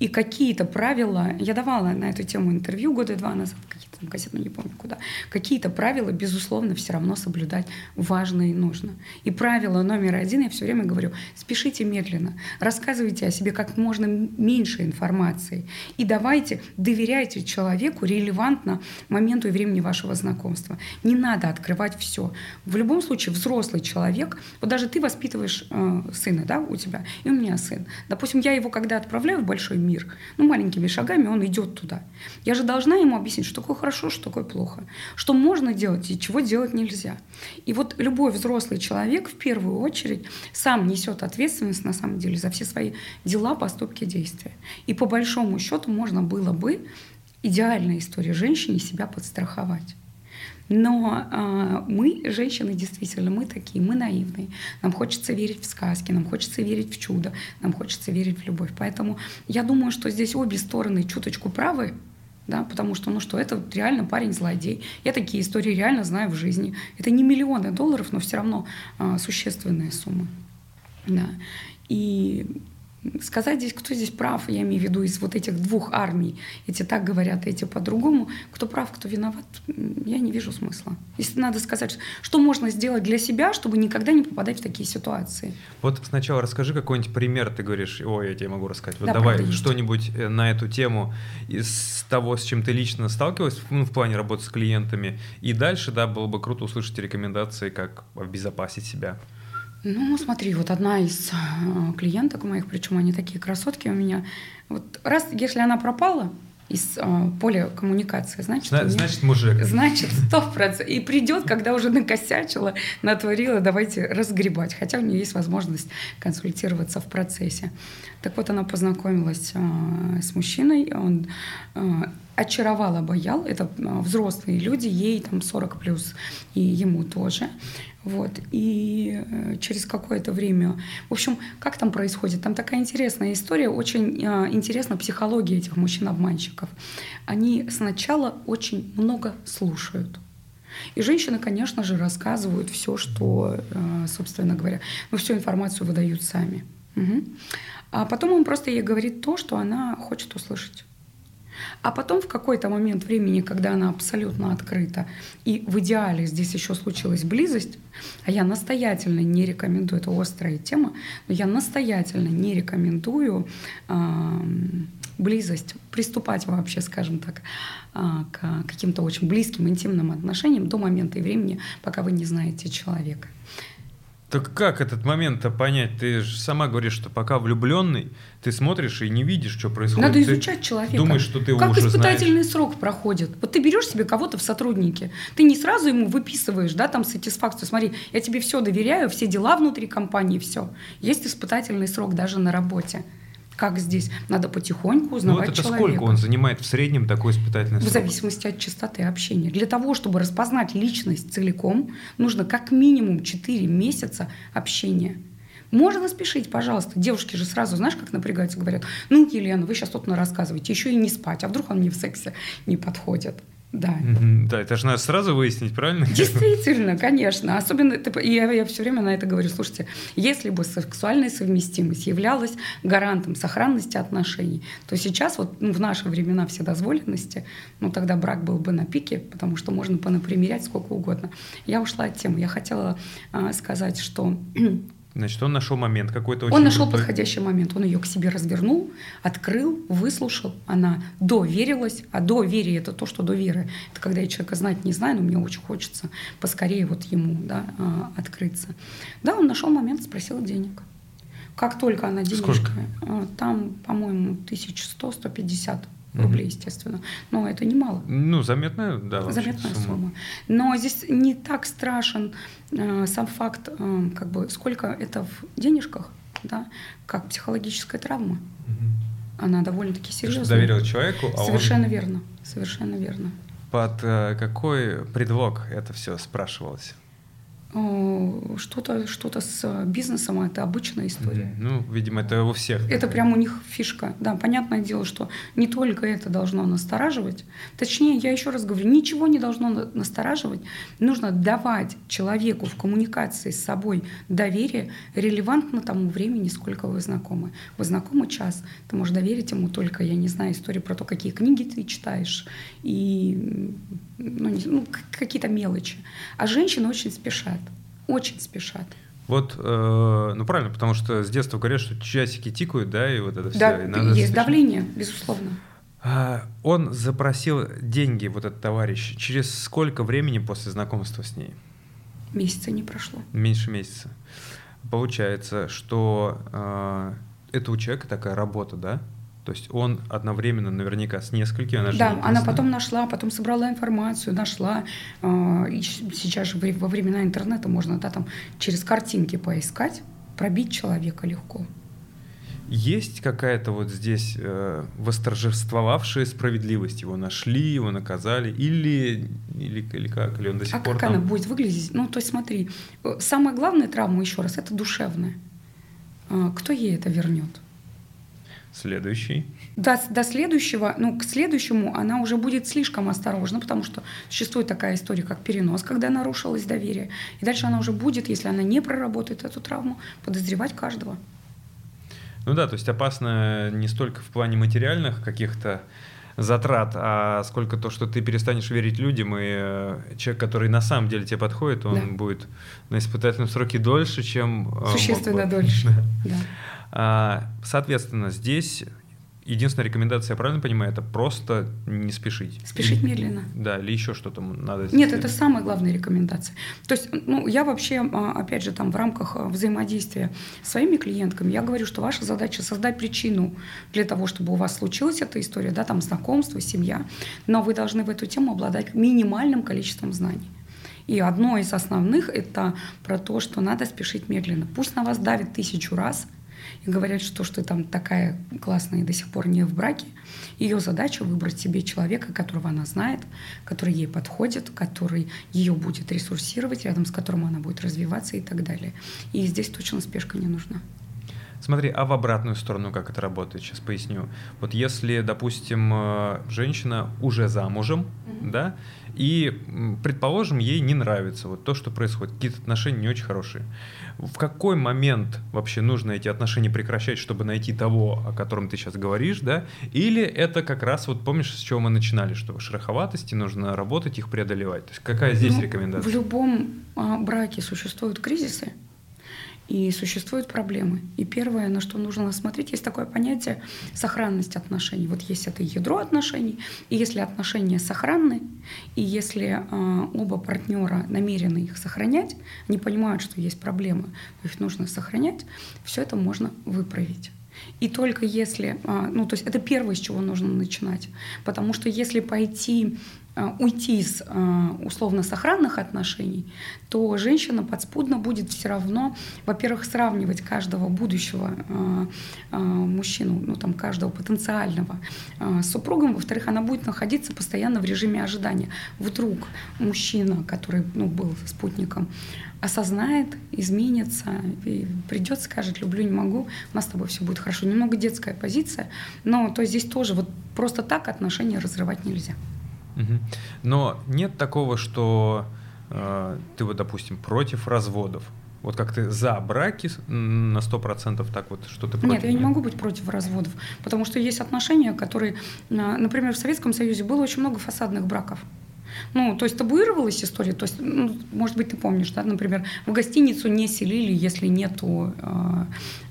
И какие-то правила, я давала на эту тему интервью года два назад, какие-то там ну не помню куда, какие-то правила, безусловно, все равно соблюдать важно и нужно. И правило номер один, я все время говорю, спешите медленно, рассказывайте о себе как можно меньше информации и давайте, доверяйте человеку релевантно моменту и времени вашего знакомства. Не надо открывать все. В любом случае, взрослый человек, вот даже ты воспитываешь э, сына, да, у тебя, и у меня сын. Допустим, я его когда отправляю в большой мир, мир. Ну, маленькими шагами он идет туда. Я же должна ему объяснить, что такое хорошо, что такое плохо, что можно делать и чего делать нельзя. И вот любой взрослый человек в первую очередь сам несет ответственность на самом деле за все свои дела, поступки, действия. И по большому счету можно было бы идеальная история женщине себя подстраховать. Но э, мы, женщины, действительно, мы такие, мы наивные. Нам хочется верить в сказки, нам хочется верить в чудо, нам хочется верить в любовь. Поэтому я думаю, что здесь обе стороны чуточку правы, да, потому что, ну что, это реально парень злодей. Я такие истории реально знаю в жизни. Это не миллионы долларов, но все равно э, существенные суммы. Да. И сказать здесь, кто здесь прав, я имею в виду из вот этих двух армий, эти так говорят, эти по-другому, кто прав, кто виноват, я не вижу смысла. Если надо сказать, что можно сделать для себя, чтобы никогда не попадать в такие ситуации. Вот сначала расскажи какой-нибудь пример, ты говоришь, ой, я тебе могу рассказать. Вот да, давай что-нибудь э, на эту тему из того, с чем ты лично сталкивалась, ну, в плане работы с клиентами, и дальше, да, было бы круто услышать рекомендации, как обезопасить себя. Ну, смотри, вот одна из э, клиенток моих, причем они такие красотки у меня. Вот раз, если она пропала из э, поля коммуникации, значит, Зна- меня, значит мужик. Значит, сто процентов. И придет, когда уже накосячила, натворила, давайте разгребать. Хотя у нее есть возможность консультироваться в процессе. Так вот, она познакомилась э, с мужчиной, он э, очаровал, обаял. Это э, взрослые люди, ей там 40 плюс, и ему тоже. Вот. И э, через какое-то время... В общем, как там происходит? Там такая интересная история, очень э, интересна психология этих мужчин-обманщиков. Они сначала очень много слушают. И женщины, конечно же, рассказывают все, что, э, собственно говоря, ну, всю информацию выдают сами. Угу. А потом он просто ей говорит то, что она хочет услышать. А потом в какой-то момент времени, когда она абсолютно открыта, и в идеале здесь еще случилась близость, а я настоятельно не рекомендую, это острая тема, но я настоятельно не рекомендую э, близость, приступать вообще, скажем так, э, к каким-то очень близким, интимным отношениям до момента и времени, пока вы не знаете человека. Так как этот момент-то понять? Ты же сама говоришь, что пока влюбленный, ты смотришь и не видишь, что происходит. Надо изучать человека. Думаешь, что ты как уже испытательный знаешь. срок проходит. Вот ты берешь себе кого-то в сотруднике, ты не сразу ему выписываешь, да, там сатисфакцию. Смотри, я тебе все доверяю, все дела внутри компании, все. Есть испытательный срок даже на работе как здесь. Надо потихоньку узнавать ну, вот это человека. сколько он занимает в среднем такой испытательный срок? В зависимости от частоты общения. Для того, чтобы распознать личность целиком, нужно как минимум 4 месяца общения. Можно спешить, пожалуйста. Девушки же сразу, знаешь, как напрягаются, говорят, ну, Елена, вы сейчас тут рассказываете, еще и не спать, а вдруг он мне в сексе не подходит. Да. Да, это же надо сразу выяснить, правильно? Действительно, конечно. Особенно, я, я все время на это говорю, слушайте, если бы сексуальная совместимость являлась гарантом сохранности отношений, то сейчас вот ну, в наши времена вседозволенности, ну тогда брак был бы на пике, потому что можно понапримерять сколько угодно. Я ушла от темы. Я хотела а, сказать, что Значит, он нашел момент какой-то очень Он нашел крутой. подходящий момент. Он ее к себе развернул, открыл, выслушал. Она доверилась. А доверие — это то, что до веры. Это когда я человека знать не знаю, но мне очень хочется поскорее вот ему да, а, открыться. Да, он нашел момент, спросил денег. Как только она денежка... Сколько? А, там, по-моему, 1100-150 рублей, естественно. Но это немало. Ну, заметная, да, Заметная сумма. сумма. Но здесь не так страшен э, сам факт, э, как бы, сколько это в денежках, да, как психологическая травма. Угу. Она довольно-таки серьезная. Что доверил человеку, а Совершенно он... верно, совершенно верно. Под э, какой предлог это все спрашивалось? Э, что-то что с бизнесом, это обычная история. Ну, видимо, это у всех. Это прям у них фишка. Да, понятное дело, что не только это должно настораживать. Точнее, я еще раз говорю, ничего не должно настораживать. Нужно давать человеку в коммуникации с собой доверие релевантно тому времени, сколько вы знакомы. Вы знакомы час, ты можешь доверить ему только, я не знаю, историю про то, какие книги ты читаешь, и ну, ну, какие-то мелочи. А женщины очень спешат, очень спешат. Вот, э, ну правильно, потому что с детства говорят, что часики тикают, да, и вот это все. Да, и надо есть спешить. давление, безусловно. А, он запросил деньги, вот этот товарищ, через сколько времени после знакомства с ней? Месяца не прошло. Меньше месяца. Получается, что э, это у человека такая работа, да? То есть он одновременно наверняка с несколькими, она Да, она потом нашла, потом собрала информацию, нашла. Э, и сейчас же во времена интернета можно да, там, через картинки поискать, пробить человека легко. Есть какая-то вот здесь э, восторжествовавшая справедливость? Его нашли, его наказали? Или, или, или как? Или он до сих а пор как там... она будет выглядеть? Ну, то есть смотри, э, самая главная травма, еще раз, это душевная. Э, кто ей это вернет? Следующий. До, до следующего, ну, к следующему она уже будет слишком осторожна, потому что существует такая история, как перенос, когда нарушилось доверие. И дальше она уже будет, если она не проработает эту травму, подозревать каждого. Ну да, то есть опасно не столько в плане материальных каких-то затрат, а сколько то, что ты перестанешь верить людям, и э, человек, который на самом деле тебе подходит, он да. будет на испытательном сроке дольше, чем... Э, Существенно дольше, да. А, соответственно, здесь единственная рекомендация, я правильно понимаю, это просто не спешить. Спешить медленно. Да, или еще что-то надо сделать. Нет, это самая главная рекомендация. То есть, ну, я вообще, а, опять же, там в рамках а, взаимодействия с своими клиентками, я говорю, что ваша задача создать причину для того, чтобы у вас случилась эта история, да, там знакомство, семья, но вы должны в эту тему обладать минимальным количеством знаний. И одно из основных – это про то, что надо спешить медленно. Пусть на вас давит тысячу раз – и говорят, что, что там такая классная и до сих пор не в браке. Ее задача выбрать себе человека, которого она знает, который ей подходит, который ее будет ресурсировать, рядом с которым она будет развиваться и так далее. И здесь точно спешка не нужна. Смотри, а в обратную сторону как это работает? Сейчас поясню. Вот если, допустим, э, женщина уже замужем, mm-hmm. да, и, предположим, ей не нравится вот то, что происходит, какие-то отношения не очень хорошие. В какой момент вообще нужно эти отношения прекращать, чтобы найти того, о котором ты сейчас говоришь, да? Или это как раз, вот помнишь, с чего мы начинали, что шероховатости, нужно работать, их преодолевать? То есть какая здесь ну, рекомендация? В любом а, браке существуют кризисы, и существуют проблемы. И первое, на что нужно смотреть, есть такое понятие сохранность отношений. Вот есть это ядро отношений, и если отношения сохранны, и если э, оба партнера намерены их сохранять, не понимают, что есть проблемы, их нужно сохранять, все это можно выправить. И только если, ну то есть это первое, с чего нужно начинать, потому что если пойти Э, уйти из э, условно сохранных отношений, то женщина подспудно будет все равно, во-первых, сравнивать каждого будущего э, мужчину, ну там каждого потенциального с супругом, во-вторых, она будет находиться постоянно в режиме ожидания. Вдруг мужчина, который ну, был спутником, осознает, изменится, и придет, скажет, люблю, не могу, у нас с тобой все будет хорошо. Немного детская позиция, но то здесь тоже вот просто так отношения разрывать нельзя. Но нет такого, что э, ты вот, допустим, против разводов. Вот как ты за браки на 100% так вот что-то против? Нет, я не могу быть против разводов, потому что есть отношения, которые, например, в Советском Союзе было очень много фасадных браков. Ну, то есть табуировалась история, то есть, ну, может быть, ты помнишь, да, например, в гостиницу не селили, если нету э,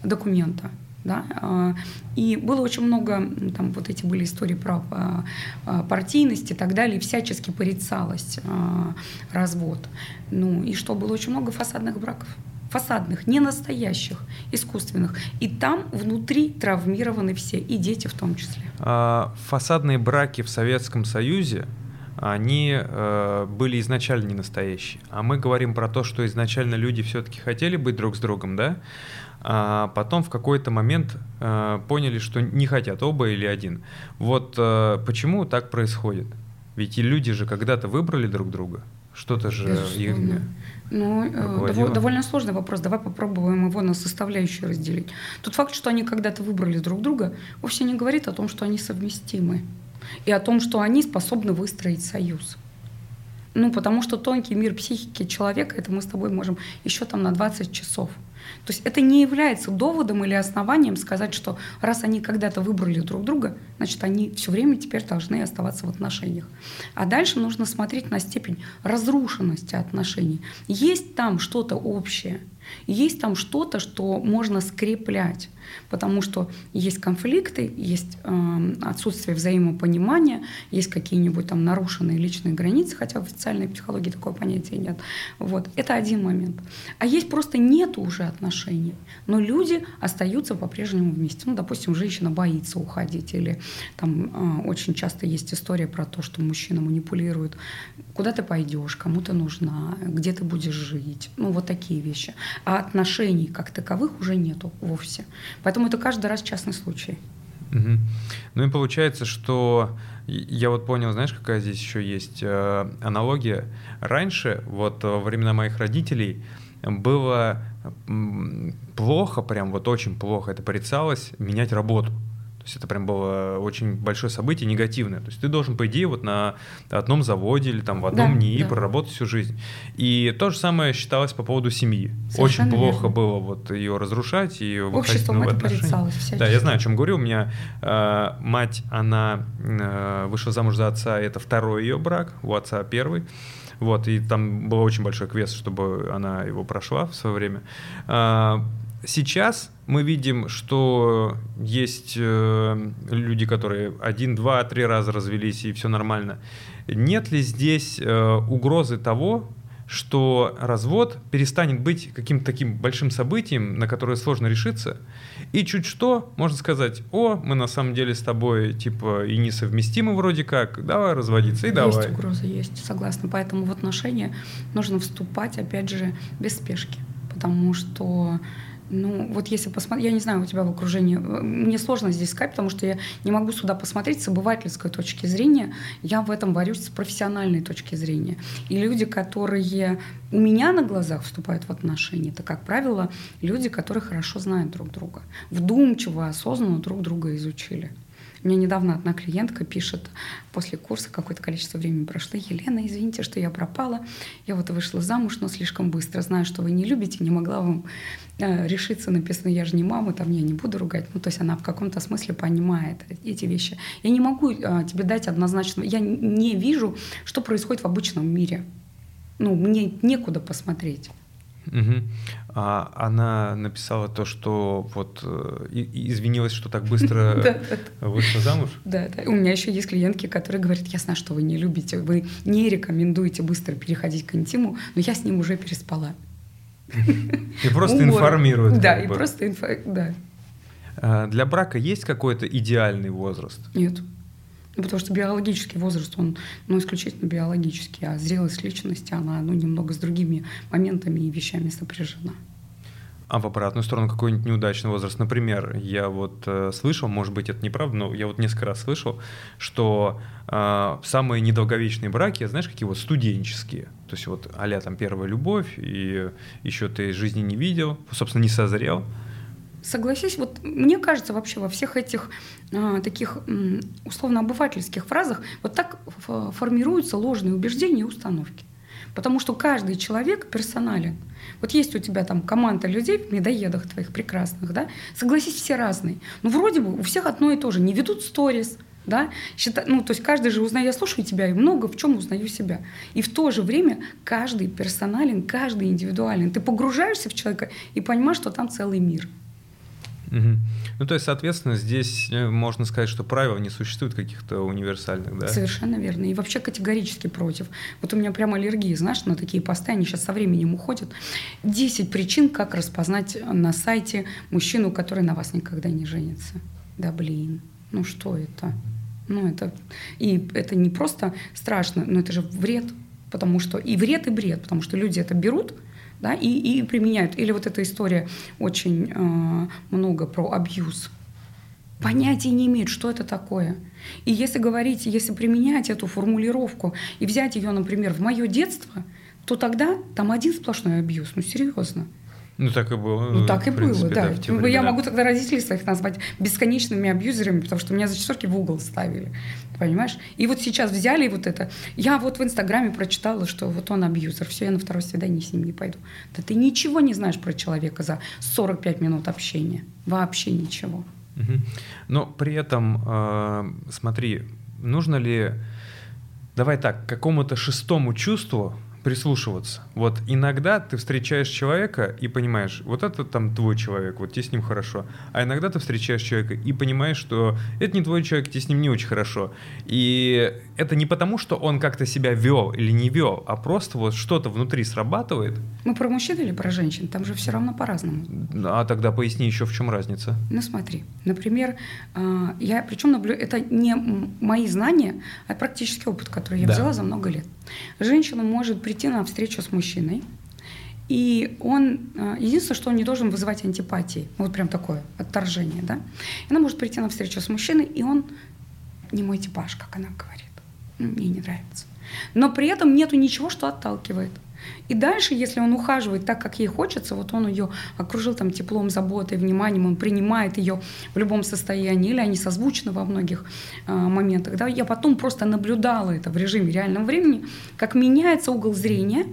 документа. Да? А, и было очень много, там вот эти были истории про а, а, партийность и так далее, всячески порицалось развод. Ну и что, было очень много фасадных браков. фасадных, не настоящих, искусственных. И там внутри травмированы все, и дети в том числе. Фасадные браки в Советском Союзе, они э, были изначально не настоящие. А мы говорим про то, что изначально люди все-таки хотели быть друг с другом, да? А потом в какой-то момент э, поняли, что не хотят оба или один. Вот э, почему так происходит? Ведь и люди же когда-то выбрали друг друга. Что-то же их ну, э, довольно сложный вопрос. Давай попробуем его на составляющие разделить. Тот факт, что они когда-то выбрали друг друга, вовсе не говорит о том, что они совместимы. И о том, что они способны выстроить союз. Ну, потому что тонкий мир психики человека, это мы с тобой можем еще там на 20 часов. То есть это не является доводом или основанием сказать, что раз они когда-то выбрали друг друга, значит, они все время теперь должны оставаться в отношениях. А дальше нужно смотреть на степень разрушенности отношений. Есть там что-то общее, есть там что-то, что можно скреплять потому что есть конфликты, есть э, отсутствие взаимопонимания, есть какие-нибудь там нарушенные личные границы, хотя в официальной психологии такого понятия нет. Вот. Это один момент. А есть просто нет уже отношений, но люди остаются по-прежнему вместе. Ну, допустим, женщина боится уходить, или там э, очень часто есть история про то, что мужчина манипулирует. Куда ты пойдешь, кому ты нужна, где ты будешь жить. Ну, вот такие вещи. А отношений как таковых уже нету вовсе. Поэтому это каждый раз частный случай. Угу. Ну и получается, что я вот понял, знаешь, какая здесь еще есть э, аналогия. Раньше, вот во времена моих родителей, было плохо, прям вот очень плохо это порицалось, менять работу есть это прям было очень большое событие, негативное. То есть ты должен, по идее, вот на одном заводе или там в одном да, НИИ да. проработать всю жизнь. И то же самое считалось по поводу семьи. Совершенно очень плохо верно. было вот ее разрушать и выходить в новые отношения. Да, я знаю, о чем говорю. У меня э, мать, она э, вышла замуж за отца, это второй ее брак, у отца первый. Вот, и там был очень большой квест, чтобы она его прошла в свое время. Сейчас мы видим, что есть э, люди, которые один, два, три раза развелись, и все нормально. Нет ли здесь э, угрозы того, что развод перестанет быть каким-то таким большим событием, на которое сложно решиться, и чуть что, можно сказать, о, мы на самом деле с тобой типа и несовместимы вроде как, давай разводиться, и есть давай. Есть угроза, есть, согласна. Поэтому в отношения нужно вступать, опять же, без спешки, потому что ну, вот если посмотреть, я не знаю, у тебя в окружении, мне сложно здесь сказать, потому что я не могу сюда посмотреть с обывательской точки зрения, я в этом борюсь с профессиональной точки зрения. И люди, которые у меня на глазах вступают в отношения, это, как правило, люди, которые хорошо знают друг друга, вдумчиво, осознанно друг друга изучили. Мне недавно одна клиентка пишет после курса, какое-то количество времени прошло, Елена, извините, что я пропала. Я вот вышла замуж, но слишком быстро. Знаю, что вы не любите, не могла вам э, решиться. Написано, я же не мама, там я не буду ругать. Ну, то есть она в каком-то смысле понимает эти вещи. Я не могу э, тебе дать однозначно. Я не вижу, что происходит в обычном мире. Ну, мне некуда посмотреть. Угу. А она написала то, что вот э, извинилась, что так быстро вышла замуж. Да, да. У меня еще есть клиентки, которые говорят, я знаю, что вы не любите, вы не рекомендуете быстро переходить к интиму, но я с ним уже переспала. И просто информируют. Да, и просто инфо, да. А для брака есть какой-то идеальный возраст? Нет. Ну, потому что биологический возраст, он ну, исключительно биологический, а зрелость личности, она ну, немного с другими моментами и вещами сопряжена. А в обратную сторону какой-нибудь неудачный возраст. Например, я вот э, слышал, может быть, это неправда, но я вот несколько раз слышал, что э, самые недолговечные браки, знаешь, какие вот студенческие. То есть вот а там первая любовь, и еще ты жизни не видел, собственно, не созрел. Согласись, вот мне кажется, вообще во всех этих э, таких условно-обывательских фразах вот так формируются ложные убеждения и установки. Потому что каждый человек персонален. Вот есть у тебя там команда людей в медоедах твоих прекрасных, да? Согласись, все разные. Ну, вроде бы у всех одно и то же. Не ведут сторис, да, Считай, ну, то есть каждый же узнает, я слушаю тебя и много в чем узнаю себя. И в то же время каждый персонален, каждый индивидуален. Ты погружаешься в человека и понимаешь, что там целый мир. Угу. Ну, то есть, соответственно, здесь э, можно сказать, что правил не существует каких-то универсальных, да? Совершенно верно. И вообще категорически против. Вот у меня прям аллергия, знаешь, на такие посты, они сейчас со временем уходят. Десять причин, как распознать на сайте мужчину, который на вас никогда не женится. Да блин, ну что это? Ну это... И это не просто страшно, но это же вред. Потому что и вред, и бред. Потому что люди это берут, да, и, и применяют. Или вот эта история очень э, много про абьюз. Понятия не имеют, что это такое. И если говорить, если применять эту формулировку и взять ее, например, в мое детство, то тогда там один сплошной абьюз. Ну, серьезно. Ну, так и было. Ну, так и принципе, было, да. да я могу тогда родителей своих назвать бесконечными абьюзерами, потому что меня за часовки в угол ставили. Понимаешь? И вот сейчас взяли вот это. Я вот в Инстаграме прочитала, что вот он абьюзер. Все, я на второе свидание с ним не пойду. Да ты ничего не знаешь про человека за 45 минут общения. Вообще ничего. Угу. Но при этом, э, смотри, нужно ли, давай так, какому-то шестому чувству прислушиваться. Вот иногда ты встречаешь человека и понимаешь, вот это там твой человек, вот тебе с ним хорошо. А иногда ты встречаешь человека и понимаешь, что это не твой человек, тебе с ним не очень хорошо. И это не потому, что он как-то себя вел или не вел, а просто вот что-то внутри срабатывает. Мы про мужчин или про женщин? Там же все равно по-разному. А тогда поясни еще, в чем разница. Ну смотри, например, а, я причем наблю... это не мои знания, а практический опыт, который я да. взяла за много лет. Женщина может прийти на встречу с мужчиной, и он, а, единственное, что он не должен вызывать антипатии, вот прям такое отторжение, да. Она может прийти на встречу с мужчиной, и он не мой типаж, как она говорит. Мне не нравится. Но при этом нету ничего, что отталкивает. И дальше, если он ухаживает так, как ей хочется, вот он ее окружил там теплом, заботой, вниманием, он принимает ее в любом состоянии, или они созвучны во многих э, моментах. Да? Я потом просто наблюдала это в режиме реального времени, как меняется угол зрения,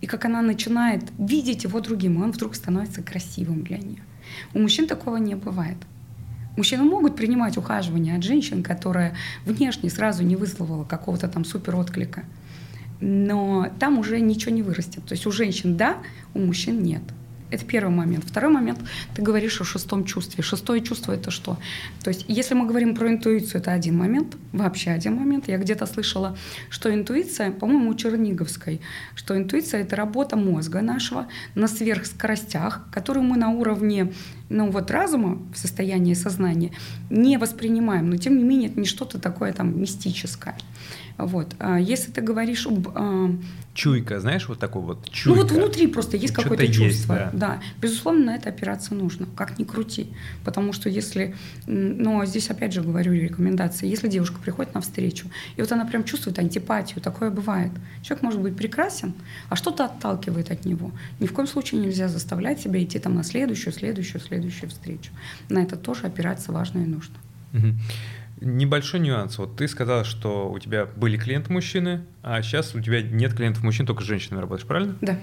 и как она начинает видеть его другим, и он вдруг становится красивым для нее. У мужчин такого не бывает. Мужчины могут принимать ухаживание от женщин, которая внешне сразу не вызвала какого-то там супер отклика но там уже ничего не вырастет. То есть у женщин да, у мужчин нет. Это первый момент. Второй момент, ты говоришь о шестом чувстве. Шестое чувство это что? То есть, если мы говорим про интуицию, это один момент, вообще один момент. Я где-то слышала, что интуиция, по-моему, у Черниговской, что интуиция это работа мозга нашего на сверхскоростях, которую мы на уровне ну, вот разума в состоянии сознания не воспринимаем, но тем не менее это не что-то такое там мистическое. Вот. А если ты говоришь об... А, чуйка, знаешь, вот такой вот чуйка. Ну вот внутри просто есть какое-то чувство. Есть, да. да. Безусловно, на это опираться нужно, как ни крути. Потому что если... Но здесь опять же говорю рекомендации. Если девушка приходит на встречу, и вот она прям чувствует антипатию, такое бывает. Человек может быть прекрасен, а что-то отталкивает от него. Ни в коем случае нельзя заставлять себя идти там на следующую, следующую, следующую встречу. На это тоже опираться важно и нужно. Угу. Небольшой нюанс. Вот ты сказала, что у тебя были клиенты мужчины, а сейчас у тебя нет клиентов мужчин, только с женщинами работаешь, правильно? Да.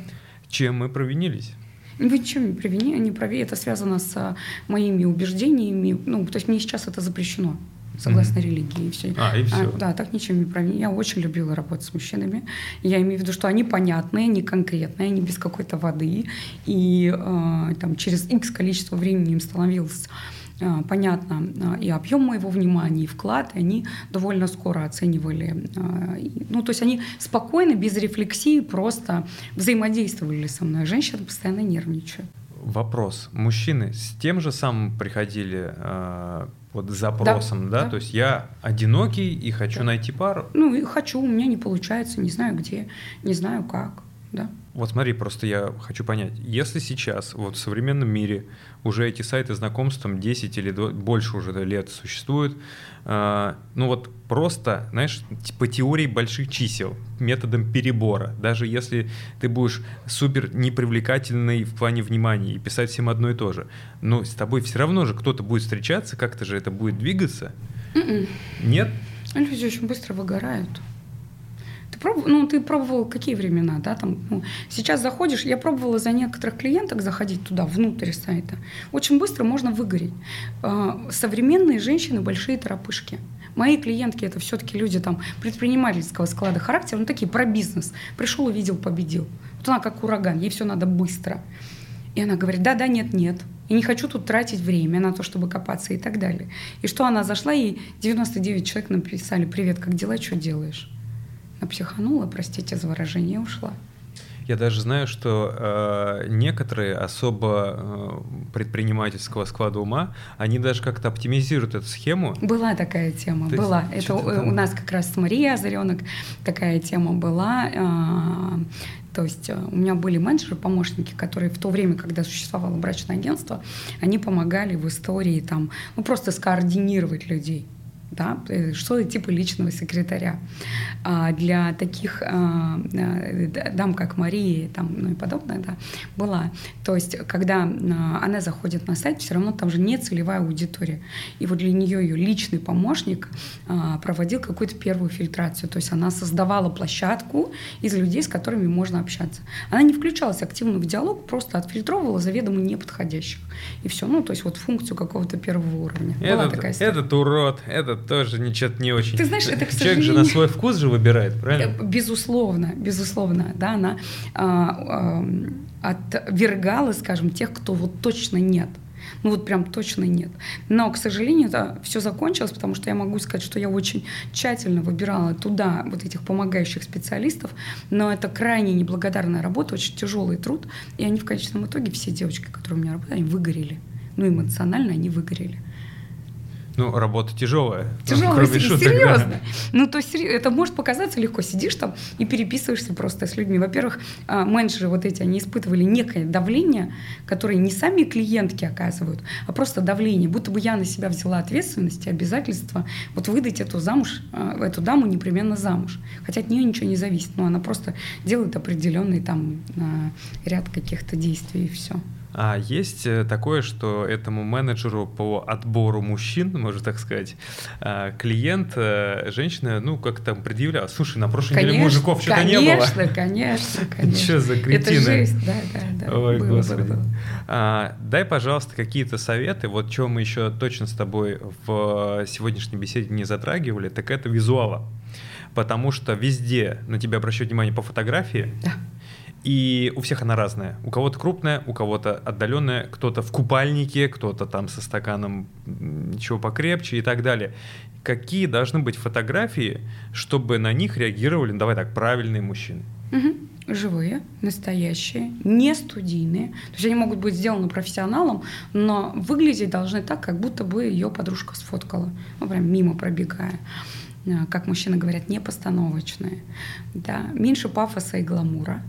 Чем мы провинились? Вы ничем не провини, не прави. Это связано с а, моими убеждениями. Ну, то есть мне сейчас это запрещено согласно mm-hmm. религии и все. А, и все. А, да, так ничем не провини. Я очень любила работать с мужчинами. Я имею в виду, что они понятные, они конкретные, они без какой-то воды. И э, там через X количество времени им становилось понятно а, и объем моего внимания, и вклад, и они довольно скоро оценивали. А, ну, то есть они спокойно, без рефлексии, просто взаимодействовали со мной. Женщины постоянно нервничают. Вопрос. Мужчины с тем же самым приходили э, вот запросом, да, да? да? То есть я одинокий и хочу да. найти пару. Ну, и хочу, у меня не получается, не знаю где, не знаю как, да. Вот смотри, просто я хочу понять, если сейчас вот в современном мире уже эти сайты знакомств там 10 или больше уже лет существуют, э, ну вот просто, знаешь, по теории больших чисел, методом перебора, даже если ты будешь супер непривлекательный в плане внимания и писать всем одно и то же, но с тобой все равно же кто-то будет встречаться, как-то же это будет двигаться. Mm-mm. М-м. Нет? Люди очень быстро выгорают. Ты пробовал, ну, ты пробовал какие времена, да, там, ну, сейчас заходишь, я пробовала за некоторых клиенток заходить туда, внутрь сайта. Очень быстро можно выгореть. А, современные женщины большие торопышки. Мои клиентки это все-таки люди там предпринимательского склада характера, ну такие про бизнес. Пришел, увидел, победил. Вот она как ураган, ей все надо быстро. И она говорит, да, да, нет, нет. И не хочу тут тратить время на то, чтобы копаться и так далее. И что она зашла, и 99 человек написали «Привет, как дела, что делаешь?» Психанула, простите за выражение, ушла. Я даже знаю, что э, некоторые особо э, предпринимательского склада ума, они даже как-то оптимизируют эту схему. Была такая тема, То была. Это у нас как раз с Марией Озаренок такая тема была. Э, то есть э, у меня были менеджеры, помощники, которые в то время, когда существовало брачное агентство, они помогали в истории там, ну просто скоординировать людей да, э, что типа личного секретаря. А для таких а, э, дам, как Мария там, ну и подобное, да, была. То есть, когда а, она заходит на сайт, все равно там же не целевая аудитория. И вот для нее ее личный помощник проводил какую-то первую фильтрацию. То есть она создавала площадку из людей, с которыми можно общаться. Она не включалась активно в диалог, просто отфильтровывала заведомо неподходящих. И все. Ну, то есть вот функцию какого-то первого уровня. Этот, Была такая история. Этот урод, этот тоже ничего не очень. Ты знаешь, это, к Человек же на свой вкус же выбирает, правильно? Э, безусловно, безусловно, да, она а, а, отвергала, скажем, тех, кто вот точно нет. Ну вот прям точно нет. Но, к сожалению, это все закончилось, потому что я могу сказать, что я очень тщательно выбирала туда вот этих помогающих специалистов, но это крайне неблагодарная работа, очень тяжелый труд, и они в конечном итоге, все девочки, которые у меня работали, они выгорели. Ну, эмоционально они выгорели. Ну, работа тяжелая. Тяжелая, ну, серьезно. Да. Ну, то есть это может показаться легко. Сидишь там и переписываешься просто с людьми. Во-первых, а, менеджеры вот эти, они испытывали некое давление, которое не сами клиентки оказывают, а просто давление. Будто бы я на себя взяла ответственность и обязательства вот выдать эту замуж, а, эту даму непременно замуж. Хотя от нее ничего не зависит. Но она просто делает определенный там а, ряд каких-то действий и все. А есть э, такое, что этому менеджеру по отбору мужчин, можно так сказать, а, клиент, э, женщина, ну, как там предъявляла, слушай, на прошлой конечно, неделе мужиков что-то не было. Конечно, конечно, конечно. Что за кретины? Это жесть, да, да, да. Ой, было, господи. Было, было. А, дай, пожалуйста, какие-то советы, вот чем мы еще точно с тобой в сегодняшней беседе не затрагивали, так это визуала. Потому что везде на тебя обращают внимание по фотографии, да и у всех она разная. У кого-то крупная, у кого-то отдаленная, кто-то в купальнике, кто-то там со стаканом чего покрепче и так далее. Какие должны быть фотографии, чтобы на них реагировали, ну, давай так, правильные мужчины? Угу. Живые, настоящие, не студийные. То есть они могут быть сделаны профессионалом, но выглядеть должны так, как будто бы ее подружка сфоткала, ну прям мимо пробегая а, как мужчины говорят, не постановочные. Да. Меньше пафоса и гламура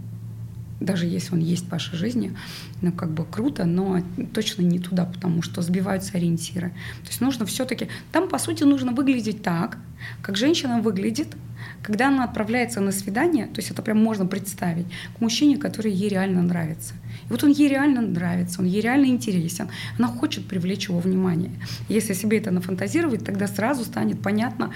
даже если он есть в вашей жизни, ну, как бы круто, но точно не туда, потому что сбиваются ориентиры. То есть нужно все-таки... Там, по сути, нужно выглядеть так, как женщина выглядит, когда она отправляется на свидание, то есть это прям можно представить, к мужчине, который ей реально нравится. И вот он ей реально нравится, он ей реально интересен, она хочет привлечь его внимание. Если себе это нафантазировать, тогда сразу станет понятно,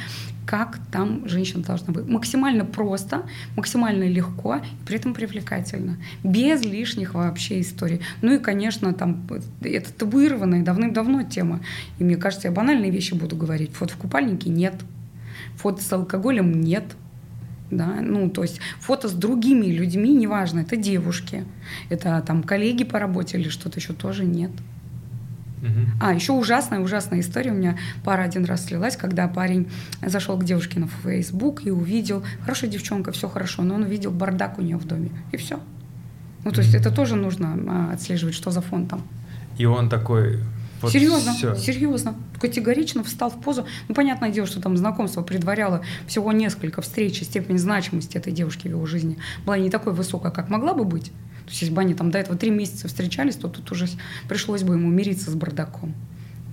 как там женщина должна быть. Максимально просто, максимально легко, при этом привлекательно. Без лишних вообще историй. Ну и, конечно, там это табуированная давным-давно тема. И мне кажется, я банальные вещи буду говорить. Фото в купальнике нет. Фото с алкоголем нет да, ну, то есть фото с другими людьми, неважно, это девушки, это там коллеги по работе или что-то еще тоже нет. Угу. А, еще ужасная, ужасная история. У меня пара один раз слилась, когда парень зашел к девушке на Facebook и увидел, хорошая девчонка, все хорошо, но он увидел бардак у нее в доме. И все. Ну, то есть это тоже нужно а, отслеживать, что за фон там. И он такой, вот серьезно, все. серьезно. Категорично встал в позу. Ну, понятное дело, что там знакомство предваряло всего несколько встреч, и степень значимости этой девушки в его жизни была не такой высокой, как могла бы быть. То есть, если бы они там до этого три месяца встречались, то тут уже пришлось бы ему мириться с бардаком.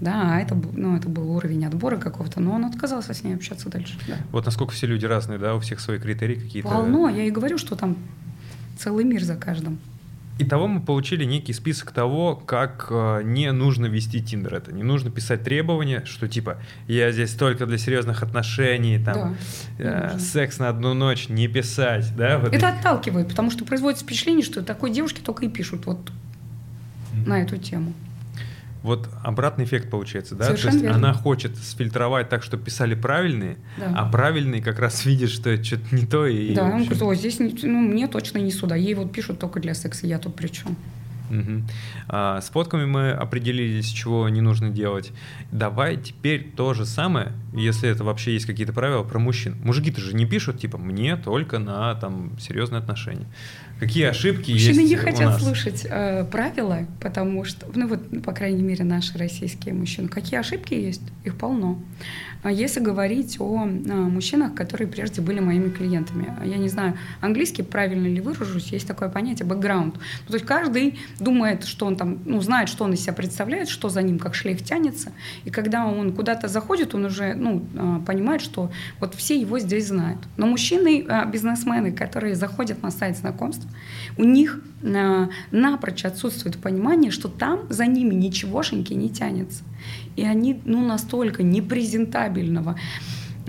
Да, а это, ну, это был уровень отбора какого-то, но он отказался с ней общаться дальше. Да. Вот насколько все люди разные, да, у всех свои критерии какие-то. Полно, я и говорю, что там целый мир за каждым. Итого мы получили некий список того, как э, не нужно вести Тиндер. Это не нужно писать требования, что типа я здесь только для серьезных отношений, там да, э, секс на одну ночь не писать, да? Вот. Это отталкивает, потому что производится впечатление, что такой девушке только и пишут вот mm-hmm. на эту тему. Вот обратный эффект получается, да? Совершенно То есть верно. она хочет сфильтровать так, чтобы писали правильные, да. а правильные как раз видит, что это что-то не то. И да, он говорит, о, здесь не, ну, мне точно не сюда. Ей вот пишут только для секса, я тут при чем? Угу. А, с фотками мы определились, чего не нужно делать. Давай теперь то же самое, если это вообще есть какие-то правила про мужчин. Мужики-то же не пишут, типа, мне только на там серьезные отношения. Какие ошибки Мужчины есть не хотят у нас? слушать э, правила, потому что, ну вот, по крайней мере, наши российские мужчины. Какие ошибки есть? Их полно. А Если говорить о, о мужчинах, которые прежде были моими клиентами, я не знаю, английский правильно ли выражусь, есть такое понятие бэкграунд. Ну, то есть каждый думает, что он там, ну, знает, что он из себя представляет, что за ним как шлейф тянется, и когда он куда-то заходит, он уже, ну, а, понимает, что вот все его здесь знают. Но мужчины, а, бизнесмены, которые заходят на сайт знакомств, у них а, напрочь отсутствует понимание, что там за ними ничегошеньки не тянется. И они ну, настолько непрезентабельного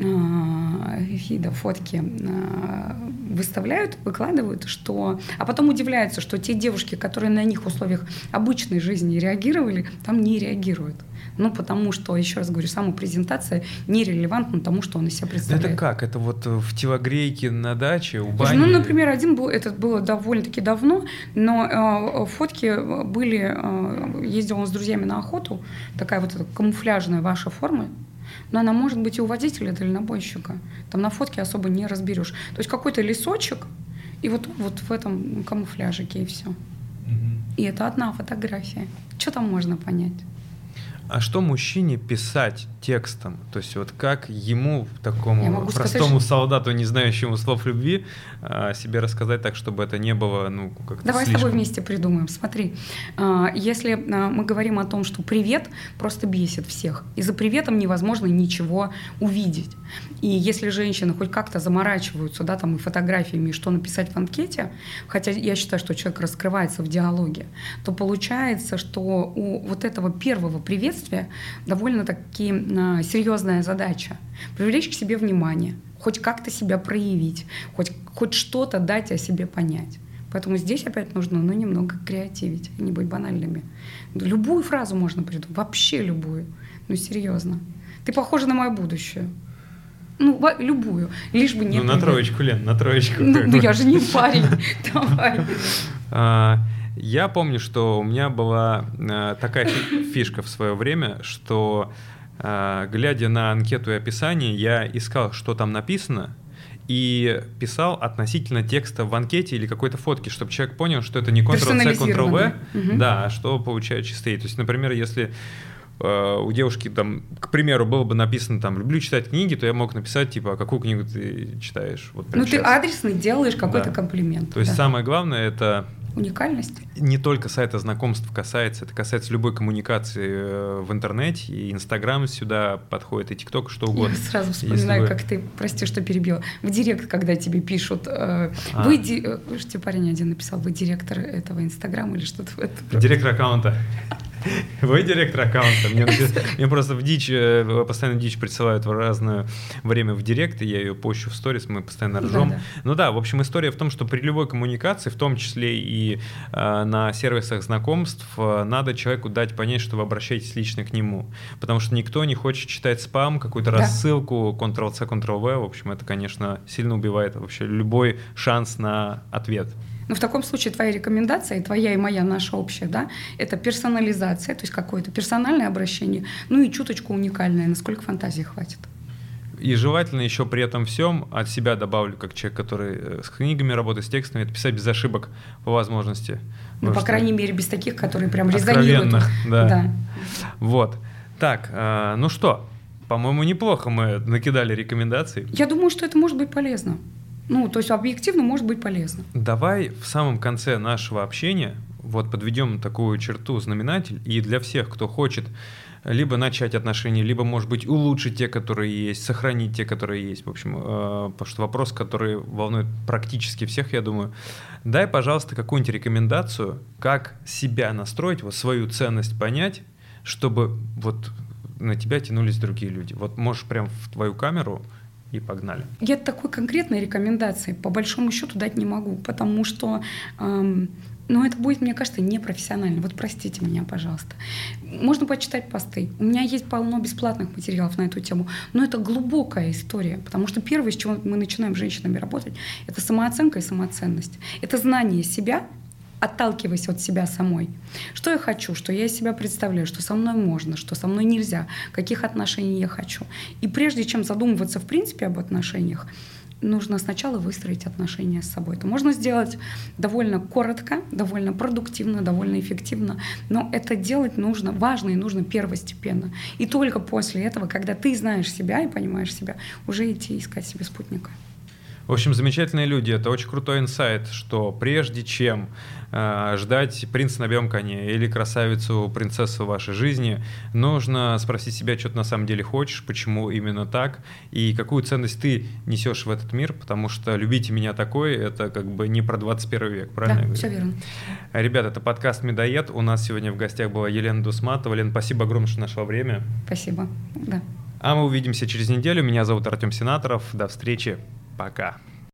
а, вида фотки а, выставляют, выкладывают, что... А потом удивляются, что те девушки, которые на них в условиях обычной жизни реагировали, там не реагируют. Ну, потому что, еще раз говорю, самопрезентация нерелевантна тому, что он из себя представляет. Это как? Это вот в телогрейке на даче, у Слушай, бани? ну, например, один был, это было довольно-таки давно, но э, фотки были, э, ездил он с друзьями на охоту, такая вот эта камуфляжная ваша форма, но она может быть и у водителя дальнобойщика. Там на фотке особо не разберешь. То есть какой-то лесочек, и вот, вот в этом камуфляжике и все. И это одна фотография. Что там можно понять? А что мужчине писать текстом? То есть вот как ему, такому сказать, простому что- солдату, не знающему слов любви, себе рассказать так, чтобы это не было, ну, как-то Давай с слишком? тобой вместе придумаем. Смотри, а, если а, мы говорим о том, что привет просто бесит всех, и за приветом невозможно ничего увидеть. И если женщины хоть как-то заморачиваются, да, там и фотографиями, и что написать в анкете, хотя я считаю, что человек раскрывается в диалоге, то получается, что у вот этого первого приветствия довольно-таки а, серьезная задача. Привлечь к себе внимание, хоть как-то себя проявить, хоть, хоть что-то дать о себе понять. Поэтому здесь опять нужно ну, немного креативить, не быть банальными. Любую фразу можно придумать, вообще любую. Ну, серьезно. Ты похожа на мое будущее. Ну, любую. Лишь бы не Ну, на троечку, Лен, на троечку. Ну, ну, я же не парень. Давай. А, Я помню, что у меня была э, такая фи- фишка в свое время, что глядя на анкету и описание, я искал, что там написано, и писал относительно текста в анкете или какой-то фотки, чтобы человек понял, что это не Ctrl-C, Ctrl-V. Мгм. да, а что получает чистые. То есть, например, если э, у девушки там, к примеру, было бы написано там «люблю читать книги», то я мог написать, типа, «А какую книгу ты читаешь? Вот Ну, ты щас». адресный делаешь какой-то Да. комплимент. То есть да. самое главное это Уникальность. не только сайта знакомств касается, это касается любой коммуникации э, в интернете, и Инстаграм сюда подходит, и ТикТок, что угодно. Я сразу вспоминаю, вы- как ты, прости, что перебила, в директ, когда тебе пишут, э, А. вы, ди- э, что тебе парень один написал, вы директор этого Инстаграма или что-то в этом. Директор аккаунта. Вы директор аккаунта. Мне, мне просто в дичь, э, постоянно дичь присылают в разное время в директ, и я ее пощу в сторис, мы постоянно ржем. Да-да. Ну да, в общем, история в том, что при любой коммуникации, в том числе и э, на сервисах знакомств, э, надо человеку дать понять, что вы обращаетесь лично к нему. Потому что никто не хочет читать спам, какую-то Да. рассылку, Ctrl-C, Ctrl-V. В общем, это, конечно, сильно убивает вообще любой шанс на ответ. Но в таком случае твоя рекомендация, твоя и моя, наша общая, да, это персонализация, то есть какое-то персональное обращение, ну и чуточку уникальное, насколько фантазии хватит. И желательно еще при этом всем от себя добавлю, как человек, который э, с книгами работает, с текстами, это писать без ошибок по возможности. Ну, по крайней мере, без таких, которые прям резонируют. Да. Да. Вот. Так, э, ну что, по-моему, неплохо мы накидали рекомендаций. Я думаю, что это может быть полезно. Ну, то есть объективно может быть полезно. Давай в самом конце нашего общения вот подведем такую черту, знаменатель, и для всех, кто хочет либо начать отношения, либо, может быть, улучшить те, которые есть, сохранить те, которые есть. В общем, э, потому что вопрос, который волнует практически всех, я думаю. Дай, пожалуйста, какую-нибудь рекомендацию, как себя настроить, вот свою ценность понять, чтобы вот на тебя тянулись другие люди. Вот можешь прям в твою камеру и погнали. Я такой конкретной рекомендации по большому счету дать не могу, потому что эм, ну, это будет, мне кажется, непрофессионально. Вот простите меня, пожалуйста. Можно почитать посты. У меня есть полно бесплатных материалов на эту тему. Но это глубокая история, потому что первое, с чего мы начинаем с женщинами работать, это самооценка и самоценность. Это знание себя отталкиваясь от себя самой. Что я хочу, что я из себя представляю, что со мной можно, что со мной нельзя, каких отношений я хочу. И прежде чем задумываться в принципе об отношениях, нужно сначала выстроить отношения с собой. Это можно сделать довольно коротко, довольно продуктивно, довольно эффективно, но это делать нужно, важно и нужно первостепенно. И только после этого, когда ты знаешь себя и понимаешь себя, уже идти искать себе спутника. В общем, замечательные люди. Это очень крутой инсайт, что прежде чем э, ждать принца на белом коне или красавицу, принцессу в вашей жизни, нужно спросить себя, что ты на самом деле хочешь, почему именно так, и какую ценность ты несешь в этот мир, потому что «Любите меня такой» — это как бы не про 21 век, правильно? Да, все верно. Ребят, это подкаст «Медоед». У нас сегодня в гостях была Елена Дусматова. Лен, спасибо огромное, что нашла время. Спасибо. Да. А мы увидимся через неделю. Меня зовут Артем Сенаторов. До встречи. Пока.